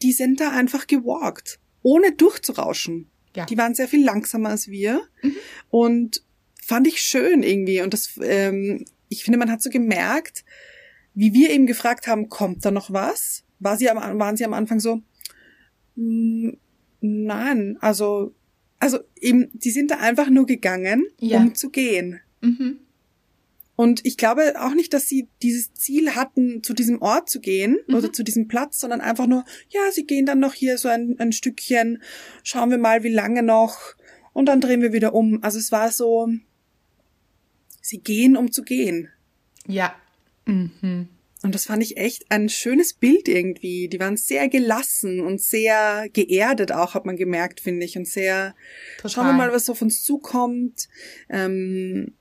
die sind da einfach gewalkt, ohne durchzurauschen. Ja. Die waren sehr viel langsamer als wir. Und fand ich schön irgendwie. Und das, ähm, ich finde, man hat so gemerkt, wie wir eben gefragt haben, kommt da noch was? War sie am, waren sie am Anfang so, "Mm, nein, also, also eben, die sind da einfach nur gegangen, Ja. um zu gehen. mhm. Und ich glaube auch nicht, dass sie dieses Ziel hatten, zu diesem Ort zu gehen oder zu diesem Platz, sondern einfach nur, ja, sie gehen dann noch hier so ein, ein Stückchen, schauen wir mal, wie lange noch, und dann drehen wir wieder um. Also es war so, sie gehen, um zu gehen. ja. Mhm. Und das fand ich echt ein schönes Bild irgendwie. Die waren sehr gelassen und sehr geerdet auch, hat man gemerkt, finde ich. Und sehr, Total. schauen wir mal, was auf uns zukommt, ähm,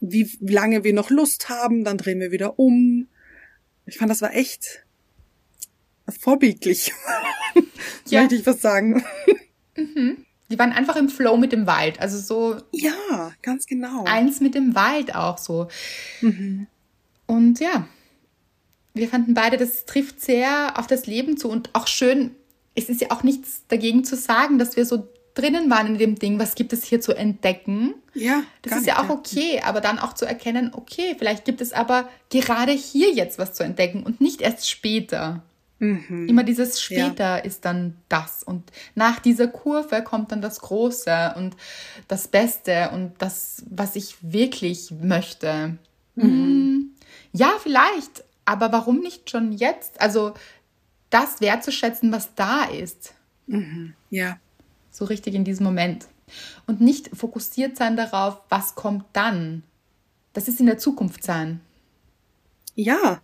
wie lange wir noch Lust haben, dann drehen wir wieder um. Ich fand, das war echt vorbildlich. Ja. Möchte ich was sagen. Die waren einfach im Flow mit dem Wald. Also so Ja, ganz genau. eins mit dem Wald auch so. Und ja, wir fanden beide, das trifft sehr auf das Leben zu und auch schön, es ist ja auch nichts dagegen zu sagen, dass wir so drinnen waren in dem Ding, was gibt es hier zu entdecken. ja, Das ist ja auch okay, aber dann auch zu erkennen, okay, vielleicht gibt es aber gerade hier jetzt was zu entdecken und nicht erst später. Immer dieses später ist dann das und nach dieser Kurve kommt dann das Große und das Beste und das, was ich wirklich möchte. Mm, Ja, vielleicht, Aber warum nicht schon jetzt? Also das wertzuschätzen, was da ist. Ja. So richtig in diesem Moment. Und nicht fokussiert sein darauf, was kommt dann. Das ist in der Zukunft sein. Ja.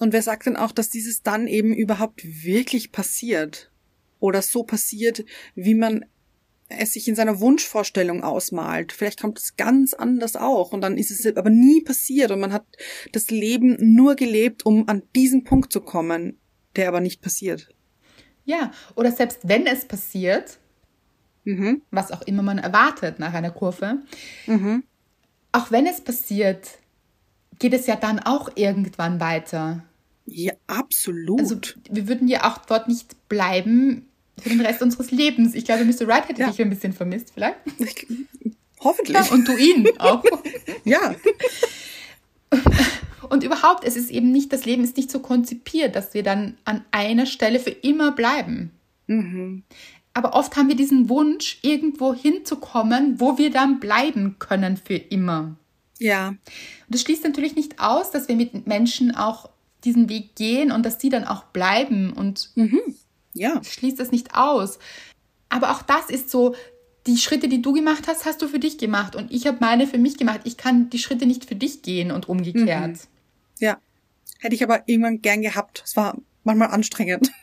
Und wer sagt denn auch, dass dieses dann eben überhaupt wirklich passiert? Oder so passiert, wie man es sich in seiner Wunschvorstellung ausmalt. Vielleicht kommt es ganz anders auch und dann ist es aber nie passiert und man hat das Leben nur gelebt, um an diesen Punkt zu kommen, der aber nicht passiert. Ja, oder selbst wenn es passiert, Mhm. was auch immer man erwartet nach einer Kurve, Mhm. auch wenn es passiert, geht es ja dann auch irgendwann weiter. Ja, absolut. Also wir würden ja auch dort nicht bleiben für den Rest unseres Lebens. Ich glaube, Mr. Wright hätte Ja. dich ein bisschen vermisst, vielleicht. Ich, hoffentlich. Ja, und du ihn auch. Ja. Und überhaupt, es ist eben nicht, das Leben ist nicht so konzipiert, dass wir dann an einer Stelle für immer bleiben. Mhm. Aber oft haben wir diesen Wunsch, irgendwo hinzukommen, wo wir dann bleiben können für immer. Ja. Und das schließt natürlich nicht aus, dass wir mit Menschen auch diesen Weg gehen und dass die dann auch bleiben und Ja. schließt das nicht aus. Aber auch das ist so, die Schritte, die du gemacht hast, hast du für dich gemacht und ich habe meine für mich gemacht. Ich kann die Schritte nicht für dich gehen und umgekehrt. Ja. Hätte ich aber irgendwann gern gehabt. Es war manchmal anstrengend.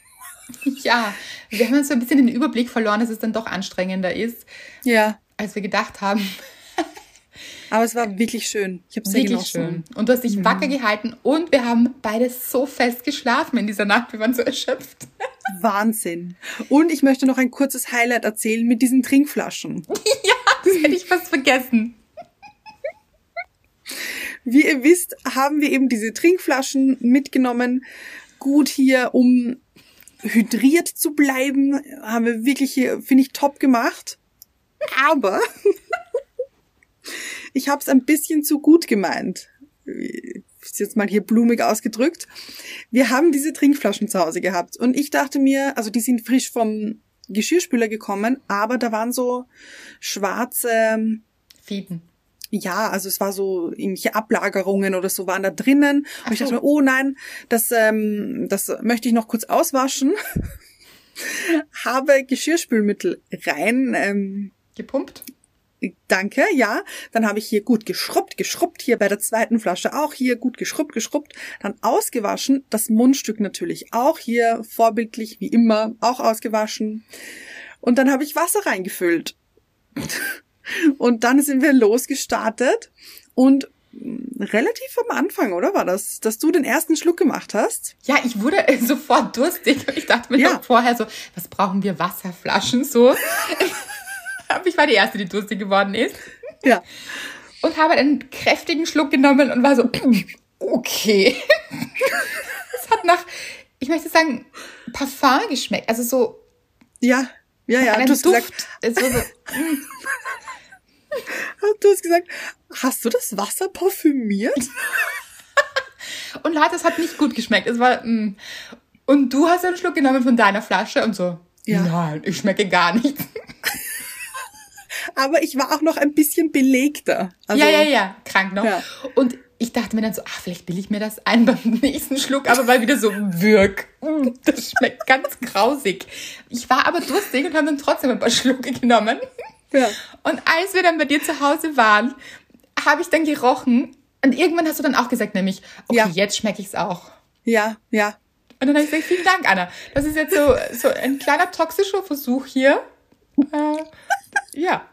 Ja, wir haben uns so ein bisschen den Überblick verloren, dass es dann doch anstrengender ist, Ja. als wir gedacht haben. Aber es war wirklich schön. Ich habe sehr Wirklich genossen. schön. Und du hast dich wacker gehalten und wir haben beide so fest geschlafen in dieser Nacht. Wir waren so erschöpft. Wahnsinn. Und ich möchte noch ein kurzes Highlight erzählen mit diesen Trinkflaschen. ja, das hätte ich fast vergessen. Wie ihr wisst, haben wir eben diese Trinkflaschen mitgenommen. Gut hier, um hydriert zu bleiben. Haben wir wirklich hier, finde ich, top gemacht. Aber ich habe es ein bisschen zu gut gemeint. Ist jetzt mal hier blumig ausgedrückt. Wir haben diese Trinkflaschen zu Hause gehabt. Und ich dachte mir, also die sind frisch vom Geschirrspüler gekommen, aber da waren so schwarze Fieden. ja, also es war so irgendwelche Ablagerungen oder so waren da drinnen. Und ich so. dachte mir, oh nein, das, ähm, das möchte ich noch kurz auswaschen. Habe Geschirrspülmittel rein, ähm, Gepumpt? Danke, ja. Dann habe ich hier gut geschrubbt, geschrubbt, hier bei der zweiten Flasche auch hier gut geschrubbt, geschrubbt, dann ausgewaschen, das Mundstück natürlich auch hier vorbildlich wie immer auch ausgewaschen. Und dann habe ich Wasser reingefüllt. Und dann sind wir losgestartet und mh, relativ am Anfang, oder war das, dass du den ersten Schluck gemacht hast? Ja, ich wurde sofort durstig ich dachte mir Ja. vorher so, was brauchen wir Wasserflaschen so? Ich war die Erste, die durstig geworden ist Ja. und habe einen kräftigen Schluck genommen und war so, okay. Es hat nach, ich möchte sagen, Parfum geschmeckt. Also so Ja, ja, ja. Du hast, Duft. gesagt, Es war so, du hast gesagt, hast du das Wasser parfümiert? und Leute, es hat nicht gut geschmeckt. Es war, mm. und du hast einen Schluck genommen von deiner Flasche und so, Ja. nein, ich schmecke gar nichts. Aber ich war auch noch ein bisschen belegter. Also, ja, ja, ja, krank noch. Ja. Und ich dachte mir dann so, ach, vielleicht will ich mir das ein beim nächsten Schluck, aber mal wieder so wirk. Mm, Das schmeckt ganz grausig. Ich war aber durstig und habe dann trotzdem ein paar Schlucke genommen. ja. Und als wir dann bei dir zu Hause waren, habe ich dann gerochen und irgendwann hast du dann auch gesagt, nämlich, okay, Ja. jetzt schmecke ich es auch. Ja, ja. Und dann habe ich gesagt, vielen Dank, Anna. Das ist jetzt so, so ein kleiner toxischer Versuch hier. Äh, ja.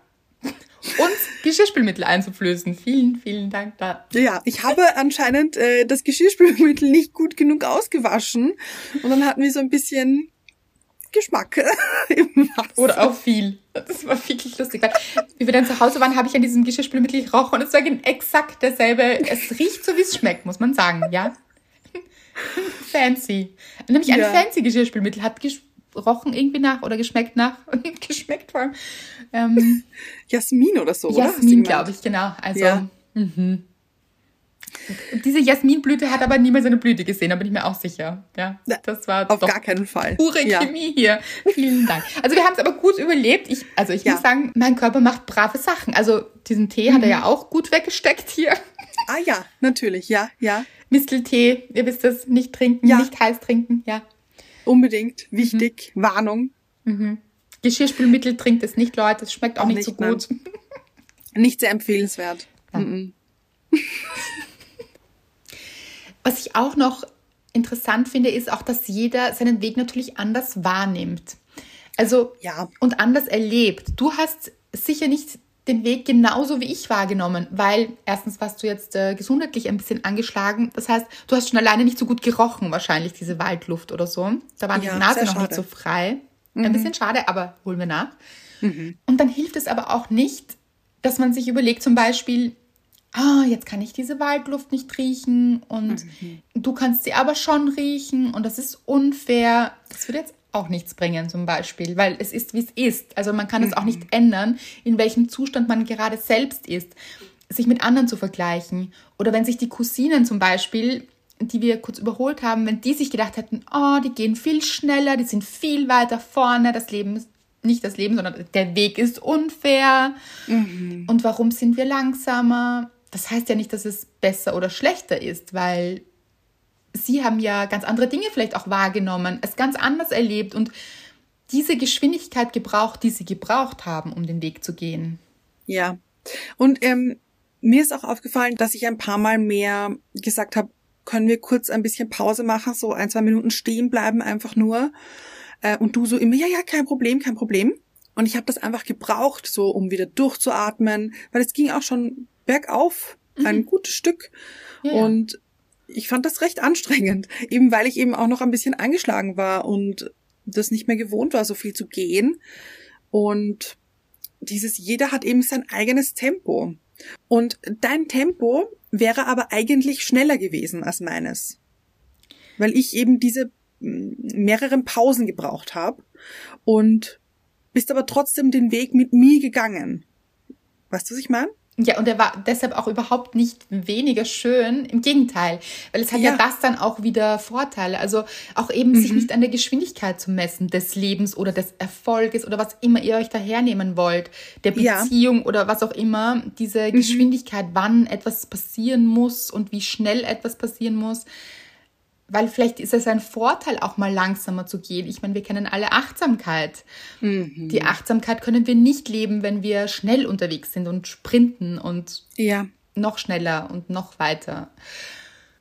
Uns Geschirrspülmittel einzuflößen. Vielen, vielen Dank da. Ja, ich habe anscheinend äh, das Geschirrspülmittel nicht gut genug ausgewaschen und dann hatten wir so ein bisschen Geschmack im Wasser. Oder auch viel. Das war wirklich lustig. Weil, wie wir dann zu Hause waren, habe ich an diesem Geschirrspülmittel gerochen und es war exakt derselbe. Es riecht so, wie es schmeckt, muss man sagen, ja. Fancy. Nämlich ein Ja. fancy Geschirrspülmittel hat gerochen irgendwie nach oder geschmeckt nach. geschmeckt vor allem. Ähm, Jasmin oder so, oder? Hast du Jasmin, glaube ich, genau. Also, Ja. mhm. Und diese Jasminblüte hat aber niemals eine Blüte gesehen, da bin ich mir auch sicher. Ja, das war Auf doch gar keinen Fall. pure ja. Chemie hier. Vielen Dank. Also wir haben es aber gut überlebt. Ich, also ich Ja. muss sagen, mein Körper macht brave Sachen. Also diesen Tee hat er Mhm. ja auch gut weggesteckt hier. Ah ja, natürlich, ja, ja. Misteltee, ihr wisst es, nicht trinken, Ja. nicht heiß trinken, ja. Unbedingt. Wichtig. Warnung. Geschirrspülmittel trinkt es nicht, Leute, es schmeckt auch, Auch nicht, nicht, so nein. gut. Nicht sehr empfehlenswert. Ja. Mhm. Was ich auch noch interessant finde, ist auch, dass jeder seinen Weg natürlich anders wahrnimmt. Also Ja. und anders erlebt. Du hast sicher nicht den Weg genauso wie ich wahrgenommen, weil erstens warst du jetzt äh, gesundheitlich ein bisschen angeschlagen. Das heißt, du hast schon alleine nicht so gut gerochen, wahrscheinlich diese Waldluft oder so. Da war die Ja, Nase sehr noch nicht so frei. Ein bisschen schade, aber holen wir nach. Und dann hilft es aber auch nicht, dass man sich überlegt, zum Beispiel, ah, jetzt kann ich diese Waldluft nicht riechen und du kannst sie aber schon riechen und das ist unfair. Das würde jetzt auch nichts bringen zum Beispiel, weil es ist, wie es ist. Also man kann es auch nicht ändern, in welchem Zustand man gerade selbst ist. Sich mit anderen zu vergleichen. Oder wenn sich die Cousinen zum Beispiel, die wir kurz überholt haben, wenn die sich gedacht hätten, oh, die gehen viel schneller, die sind viel weiter vorne, das Leben ist nicht das Leben, sondern der Weg ist unfair. Und warum sind wir langsamer? Das heißt ja nicht, dass es besser oder schlechter ist, weil sie haben ja ganz andere Dinge vielleicht auch wahrgenommen, es ganz anders erlebt und diese Geschwindigkeit gebraucht, die sie gebraucht haben, um den Weg zu gehen. Ja. Und ähm, mir ist auch aufgefallen, dass ich ein paar Mal mehr gesagt habe, können wir kurz ein bisschen Pause machen, so ein, zwei Minuten stehen bleiben, einfach nur. Äh, und du so immer, ja, ja, kein Problem, kein Problem. Und ich habe das einfach gebraucht, so um wieder durchzuatmen, weil es ging auch schon bergauf, ein gutes Stück. Ja. Und ich fand das recht anstrengend, eben weil ich eben auch noch ein bisschen angeschlagen war und das nicht mehr gewohnt war, so viel zu gehen. Und dieses jeder hat eben sein eigenes Tempo. Und dein Tempo wäre aber eigentlich schneller gewesen als meines. Weil ich eben diese mm, mehreren Pausen gebraucht habe und bist aber trotzdem den Weg mit mir gegangen. Weißt du, was ich meine? Ja, und er war deshalb auch überhaupt nicht weniger schön. Im Gegenteil, weil es hat ja, Ja. das dann auch wieder Vorteile. Also auch eben sich nicht an der Geschwindigkeit zu messen des Lebens oder des Erfolges oder was immer ihr euch da hernehmen wollt, der Ja. Beziehung oder was auch immer. Diese Geschwindigkeit, wann etwas passieren muss und wie schnell etwas passieren muss. Weil vielleicht ist es ein Vorteil, auch mal langsamer zu gehen. Ich meine, wir kennen alle Achtsamkeit. Die Achtsamkeit können wir nicht leben, wenn wir schnell unterwegs sind und sprinten und Ja. noch schneller und noch weiter.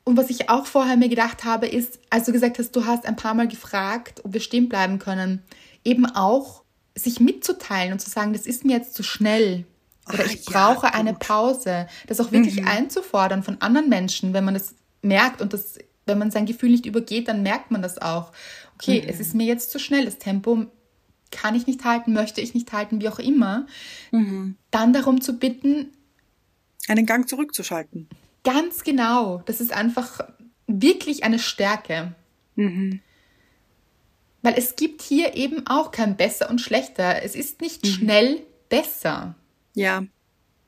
Und was ich auch vorher mir gedacht habe, ist, als du gesagt hast, du hast ein paar Mal gefragt, ob wir stehen bleiben können, eben auch sich mitzuteilen und zu sagen, das ist mir jetzt zu schnell. Oder Ah, ich ja, brauche eine gut. Pause. Das auch wirklich einzufordern von anderen Menschen, wenn man das merkt und das, wenn man sein Gefühl nicht übergeht, dann merkt man das auch. Okay, es ist mir jetzt zu schnell, das Tempo kann ich nicht halten, möchte ich nicht halten, wie auch immer. Dann darum zu bitten, Einen Gang zurückzuschalten. Ganz genau. Das ist einfach wirklich eine Stärke. Weil es gibt hier eben auch kein besser und schlechter. Es ist nicht schnell besser Ja.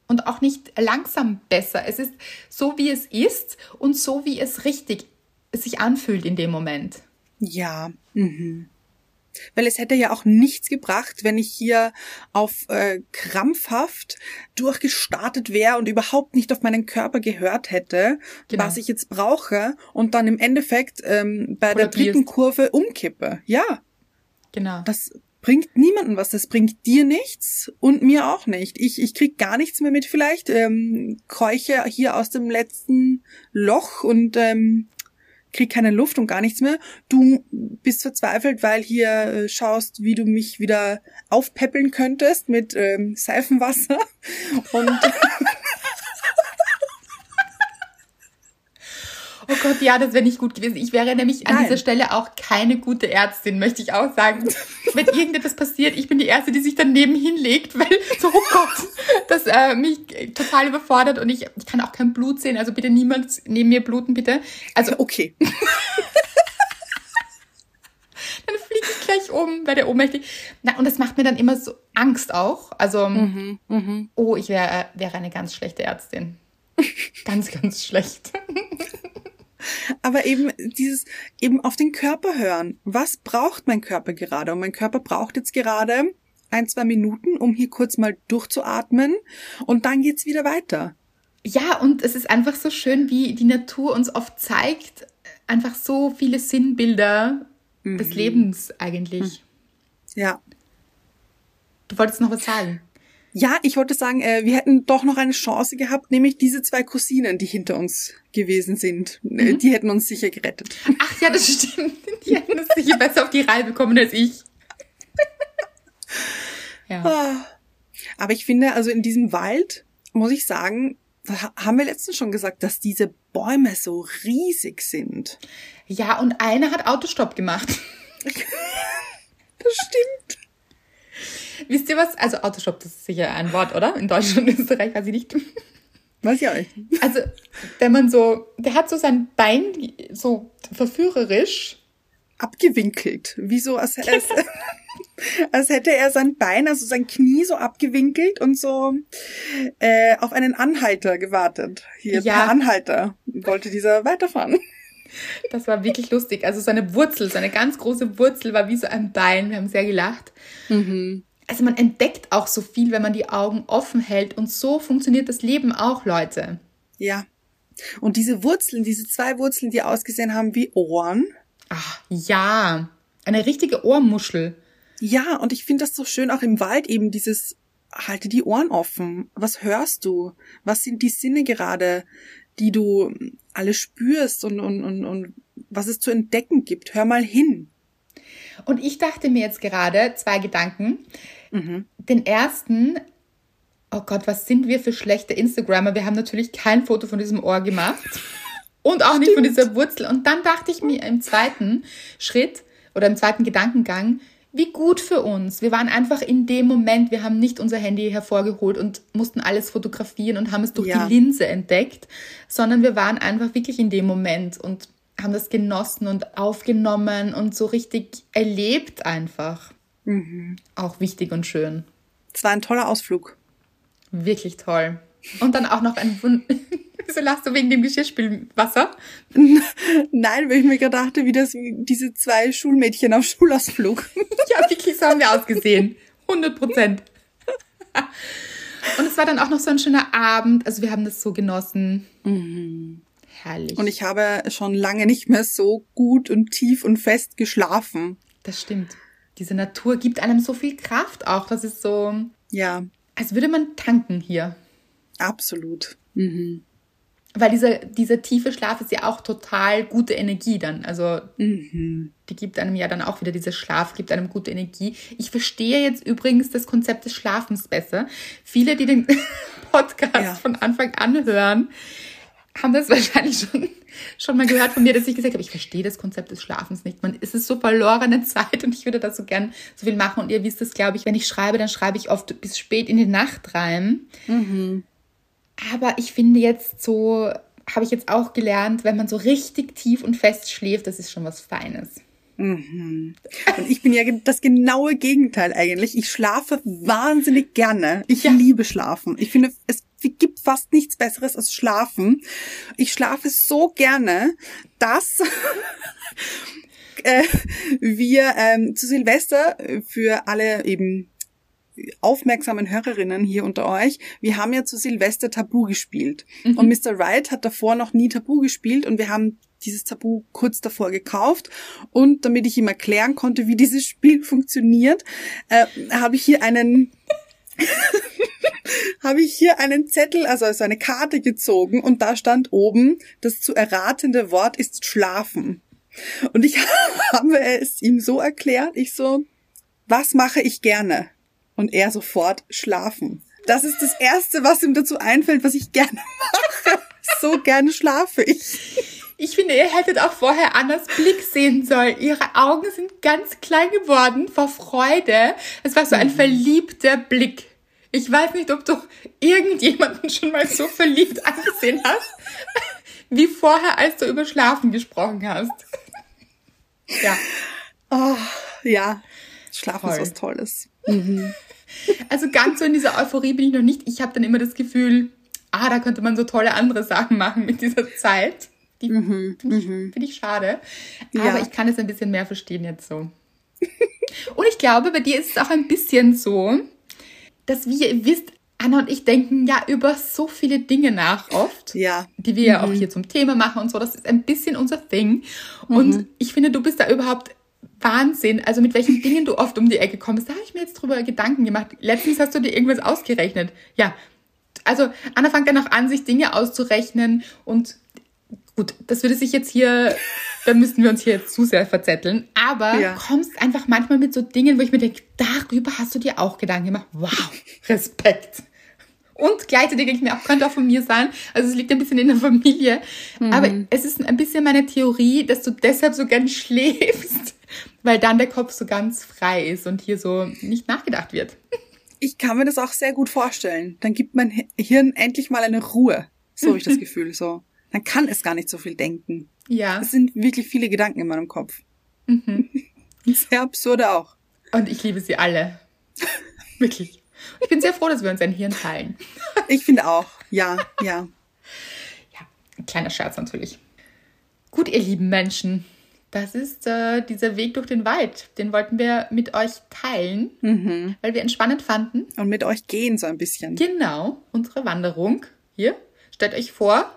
und auch nicht langsam besser. Es ist so, wie es ist und so, wie es richtig sich anfühlt in dem Moment. Ja. Mhm. Weil es hätte ja auch nichts gebracht, wenn ich hier auf äh, krampfhaft durchgestartet wäre und überhaupt nicht auf meinen Körper gehört hätte, Genau. was ich jetzt brauche und dann im Endeffekt ähm, bei der Kollabierst. dritten Kurve umkippe. Ja, Genau. das bringt niemanden was. Das bringt dir nichts und mir auch nicht. Ich, ich krieg gar nichts mehr mit vielleicht. Ähm, keuche hier aus dem letzten Loch und ähm, krieg keine Luft und gar nichts mehr. Du bist verzweifelt, weil hier äh, schaust, wie du mich wieder aufpäppeln könntest mit ähm, Seifenwasser. Und Oh Gott, ja, das wäre nicht gut gewesen. Ich wäre nämlich an Nein. dieser Stelle auch keine gute Ärztin, möchte ich auch sagen. Wenn irgendetwas passiert, ich bin die Erste, die sich daneben hinlegt, weil so, oh Gott, das äh, mich total überfordert und ich, ich kann auch kein Blut sehen. Also bitte niemand neben mir bluten, bitte. Also okay. dann fliege ich gleich um, bei der ohnmächtig. Na, und das macht mir dann immer so Angst auch. Also, oh, ich wäre wäre eine ganz schlechte Ärztin. Ganz, ganz schlecht. Aber eben dieses, eben auf den Körper hören. Was braucht mein Körper gerade? Und mein Körper braucht jetzt gerade ein, zwei Minuten, um hier kurz mal durchzuatmen. Und dann geht's wieder weiter. Ja, und es ist einfach so schön, wie die Natur uns oft zeigt, einfach so viele Sinnbilder mhm. des Lebens eigentlich. Ja. Du wolltest noch was sagen? Ja, ich wollte sagen, äh, wir hätten doch noch eine Chance gehabt, nämlich diese zwei Cousinen, die hinter uns gewesen sind. Äh, mhm. Die hätten uns sicher gerettet. Ach ja, das stimmt. Die hätten es sicher besser auf die Reihe bekommen als ich. ja. Ah. Aber ich finde, also in diesem Wald, muss ich sagen, haben wir letztens schon gesagt, dass diese Bäume so riesig sind. Ja, und einer hat Autostopp gemacht. das stimmt. Wisst ihr was? Also Autostopp, das ist sicher ein Wort, oder? In Deutschland und Österreich weiß ich nicht. Weiß ich auch nicht. Also, wenn man so, der hat so sein Bein so verführerisch abgewinkelt, wie so als, als, als hätte er sein Bein, also sein Knie so abgewinkelt und so äh, auf einen Anhalter gewartet. Hier, ja. per Anhalter wollte dieser weiterfahren. Das war wirklich lustig. Also seine Wurzel, seine ganz große Wurzel war wie so ein Bein. Wir haben sehr gelacht. Mhm also man entdeckt auch so viel, wenn man die Augen offen hält. Und so funktioniert das Leben auch, Leute. Ja. Und diese Wurzeln, diese zwei Wurzeln, die ausgesehen haben wie Ohren. Ach, ja. Eine richtige Ohrmuschel. Ja, und ich finde das so schön auch im Wald eben dieses, halte die Ohren offen. Was hörst du? Was sind die Sinne gerade, die du alle spürst und, und, und, und was es zu entdecken gibt? Hör mal hin. Und ich dachte mir jetzt gerade zwei Gedanken. Mhm. Den ersten, oh Gott, was sind wir für schlechte Instagrammer? Wir haben natürlich kein Foto von diesem Ohr gemacht. Und auch Stimmt. nicht von dieser Wurzel. Und dann dachte ich mir im zweiten Schritt oder im zweiten Gedankengang, wie gut für uns. Wir waren einfach in dem Moment, wir haben nicht unser Handy hervorgeholt und mussten alles fotografieren und haben es durch ja. die Linse entdeckt, sondern wir waren einfach wirklich in dem Moment und haben das genossen und aufgenommen und so richtig erlebt einfach. Mhm. Auch wichtig und schön. Es war ein toller Ausflug. Wirklich toll. Und dann auch noch ein Wund. Wieso lachst du wegen dem Geschirrspülwasser? Nein, weil ich mir gerade dachte, wie das diese zwei Schulmädchen auf Schulausflug. ja, wirklich so haben wir ausgesehen. 100 Prozent. Und es war dann auch noch so ein schöner Abend. Also wir haben das so genossen. Mhm. Herrlich. Und ich habe schon lange nicht mehr so gut und tief und fest geschlafen. Das stimmt. Diese Natur gibt einem so viel Kraft auch. Das ist so. Ja. Als würde man tanken hier. Absolut. Mhm. Weil dieser, dieser tiefe Schlaf ist ja auch total gute Energie dann. Also mhm. die gibt einem ja dann auch wieder, dieser Schlaf gibt einem gute Energie. Ich verstehe jetzt übrigens das Konzept des Schlafens besser. Viele, die den Podcast ja. von Anfang an hören, haben das wahrscheinlich schon, schon mal gehört von mir, dass ich gesagt habe, ich verstehe das Konzept des Schlafens nicht. Man, es ist so verlorene Zeit und ich würde das so gern so viel machen. Und ihr wisst es, glaube ich, wenn ich schreibe, dann schreibe ich oft bis spät in die Nacht rein. Mhm. Aber ich finde jetzt so, habe ich jetzt auch gelernt, wenn man so richtig tief und fest schläft, das ist schon was Feines. Mhm. Und ich bin ja das genaue Gegenteil eigentlich. Ich schlafe wahnsinnig gerne. Ich ja. liebe Schlafen. Ich finde, es gibt fast nichts Besseres als Schlafen. Ich schlafe so gerne, dass äh, wir ähm, zu Silvester für alle eben aufmerksamen Hörerinnen hier unter euch, wir haben ja zu Silvester Tabu gespielt. Mhm. Und Mr. Wright hat davor noch nie Tabu gespielt und wir haben dieses Tabu kurz davor gekauft. Und damit ich ihm erklären konnte, wie dieses Spiel funktioniert, äh, habe ich hier einen habe ich hier einen Zettel, also, also eine Karte gezogen und da stand oben, das zu erratende Wort ist schlafen. Und ich habe es ihm so erklärt, ich so, was mache ich gerne? Und er sofort schlafen. Das ist das Erste, was ihm dazu einfällt, was ich gerne mache. So gerne schlafe ich. Ich finde, ihr hättet auch vorher Annas Blick sehen sollen. Ihre Augen sind ganz klein geworden vor Freude. Es war so ein mhm. verliebter Blick. Ich weiß nicht, ob du irgendjemanden schon mal so verliebt angesehen hast, wie vorher, als du über Schlafen gesprochen hast. Ja. Oh, ja, Schlafen Toll. ist was Tolles. Mhm. Also ganz so in dieser Euphorie bin ich noch nicht. Ich habe dann immer das Gefühl, ah, da könnte man so tolle andere Sachen machen mit dieser Zeit. Die mhm, finde ich, mhm. find ich, schade. Aber ja. ich kann es ein bisschen mehr verstehen jetzt so. Und ich glaube, bei dir ist es auch ein bisschen so, dass, wie ihr wisst, Anna und ich denken ja über so viele Dinge nach oft, Ja. die wir ja auch hier zum Thema machen und so. Das ist ein bisschen unser Thing. Und ich finde, du bist da überhaupt Wahnsinn. Also mit welchen Dingen du oft um die Ecke kommst, da habe ich mir jetzt drüber Gedanken gemacht. Letztens hast du dir irgendwas ausgerechnet. Ja, also Anna fängt dann auch an, sich Dinge auszurechnen und gut, das würde sich jetzt hier, da müssten wir uns hier jetzt zu sehr verzetteln, aber Ja. kommst einfach manchmal mit so Dingen, wo ich mir denke, darüber hast du dir auch Gedanken gemacht. Wow, Respekt. Und gleichzeitig denke ich mir auch, könnte auch von mir sein. Also es liegt ein bisschen in der Familie. Aber es ist ein bisschen meine Theorie, dass du deshalb so gern schläfst, weil dann der Kopf so ganz frei ist und hier so nicht nachgedacht wird. Ich kann mir das auch sehr gut vorstellen. Dann gibt mein Hi- Hirn endlich mal eine Ruhe. So habe ich das Gefühl. So. Dann kann es gar nicht so viel denken. Ja. Es sind wirklich viele Gedanken in meinem Kopf. Sehr absurde auch. Und ich liebe sie alle. Wirklich. Ich bin sehr froh, dass wir uns ein Hirn teilen. Ich finde auch. Ja, ja. Ja, ein kleiner Scherz natürlich. Gut, ihr lieben Menschen, das ist äh, dieser Weg durch den Wald. Den wollten wir mit euch teilen, weil wir ihn spannend fanden. Und mit euch gehen so ein bisschen. Genau, unsere Wanderung. Hier, stellt euch vor,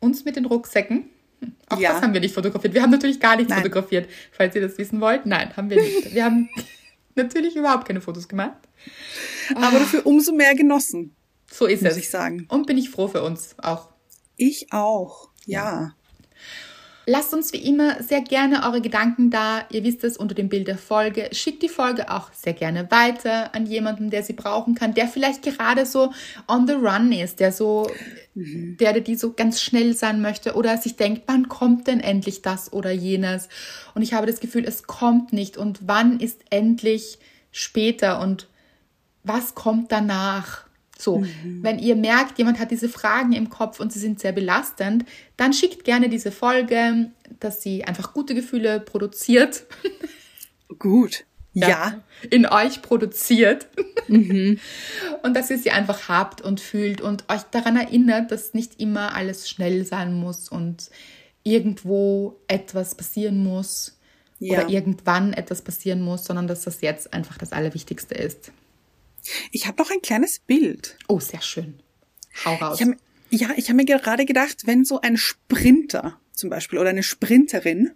uns mit den Rucksäcken. Hm, Auch Ja. das haben wir nicht fotografiert. Wir haben natürlich gar nichts Nein. fotografiert, falls ihr das wissen wollt. Nein, haben wir nicht. Wir haben natürlich überhaupt keine Fotos gemacht. Aber dafür umso mehr genossen, So ist muss es. ich sagen. Und bin ich froh für uns auch. Ich auch. Ja. Lasst uns wie immer sehr gerne eure Gedanken da. Ihr wisst es unter dem Bild der Folge. Schickt die Folge auch sehr gerne weiter an jemanden, der sie brauchen kann, der vielleicht gerade so on the run ist, der so, der oder die so ganz schnell sein möchte oder sich denkt, wann kommt denn endlich das oder jenes? Und ich habe das Gefühl, es kommt nicht. Und wann ist endlich später und was kommt danach? So, wenn ihr merkt, jemand hat diese Fragen im Kopf und sie sind sehr belastend, dann schickt gerne diese Folge, dass sie einfach gute Gefühle produziert, Gut. Ja. in euch produziert und dass ihr sie einfach habt und fühlt und euch daran erinnert, dass nicht immer alles schnell sein muss und irgendwo etwas passieren muss Ja. oder irgendwann etwas passieren muss, sondern dass das jetzt einfach das Allerwichtigste ist. Ich habe noch ein kleines Bild. Oh, sehr schön. Hau raus. Ich hab, ja, ich habe mir gerade gedacht, wenn so ein Sprinter zum Beispiel oder eine Sprinterin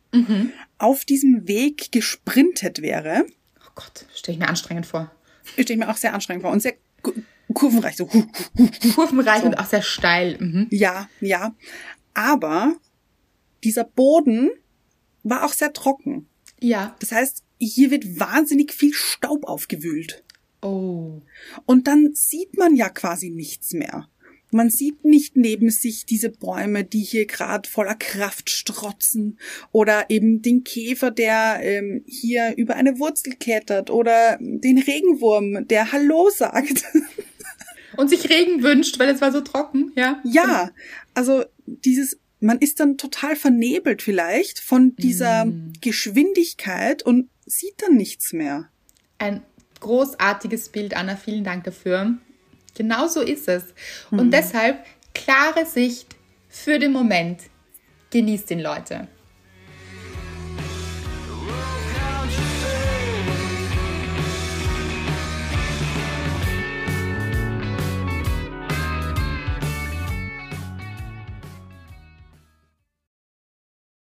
auf diesem Weg gesprintet wäre, Oh Gott, stelle ich mir anstrengend vor. stelle ich mir auch sehr anstrengend vor und sehr ku- kurvenreich. So. Kurvenreich So. und auch sehr steil. Mhm. Ja, ja. Aber dieser Boden war auch sehr trocken. Ja. Das heißt, hier wird wahnsinnig viel Staub aufgewühlt. Oh. Und dann sieht man ja quasi nichts mehr. Man sieht nicht neben sich diese Bäume, die hier gerade voller Kraft strotzen oder eben den Käfer, der ähm, hier über eine Wurzel klettert oder den Regenwurm, der Hallo sagt. Und sich Regen wünscht, weil es war so trocken, ja? ja, also dieses, man ist dann total vernebelt vielleicht von dieser Geschwindigkeit und sieht dann nichts mehr. Ein großartiges Bild, Anna. Vielen Dank dafür. Genau so ist es. Und deshalb klare Sicht für den Moment. Genießt den, Leute.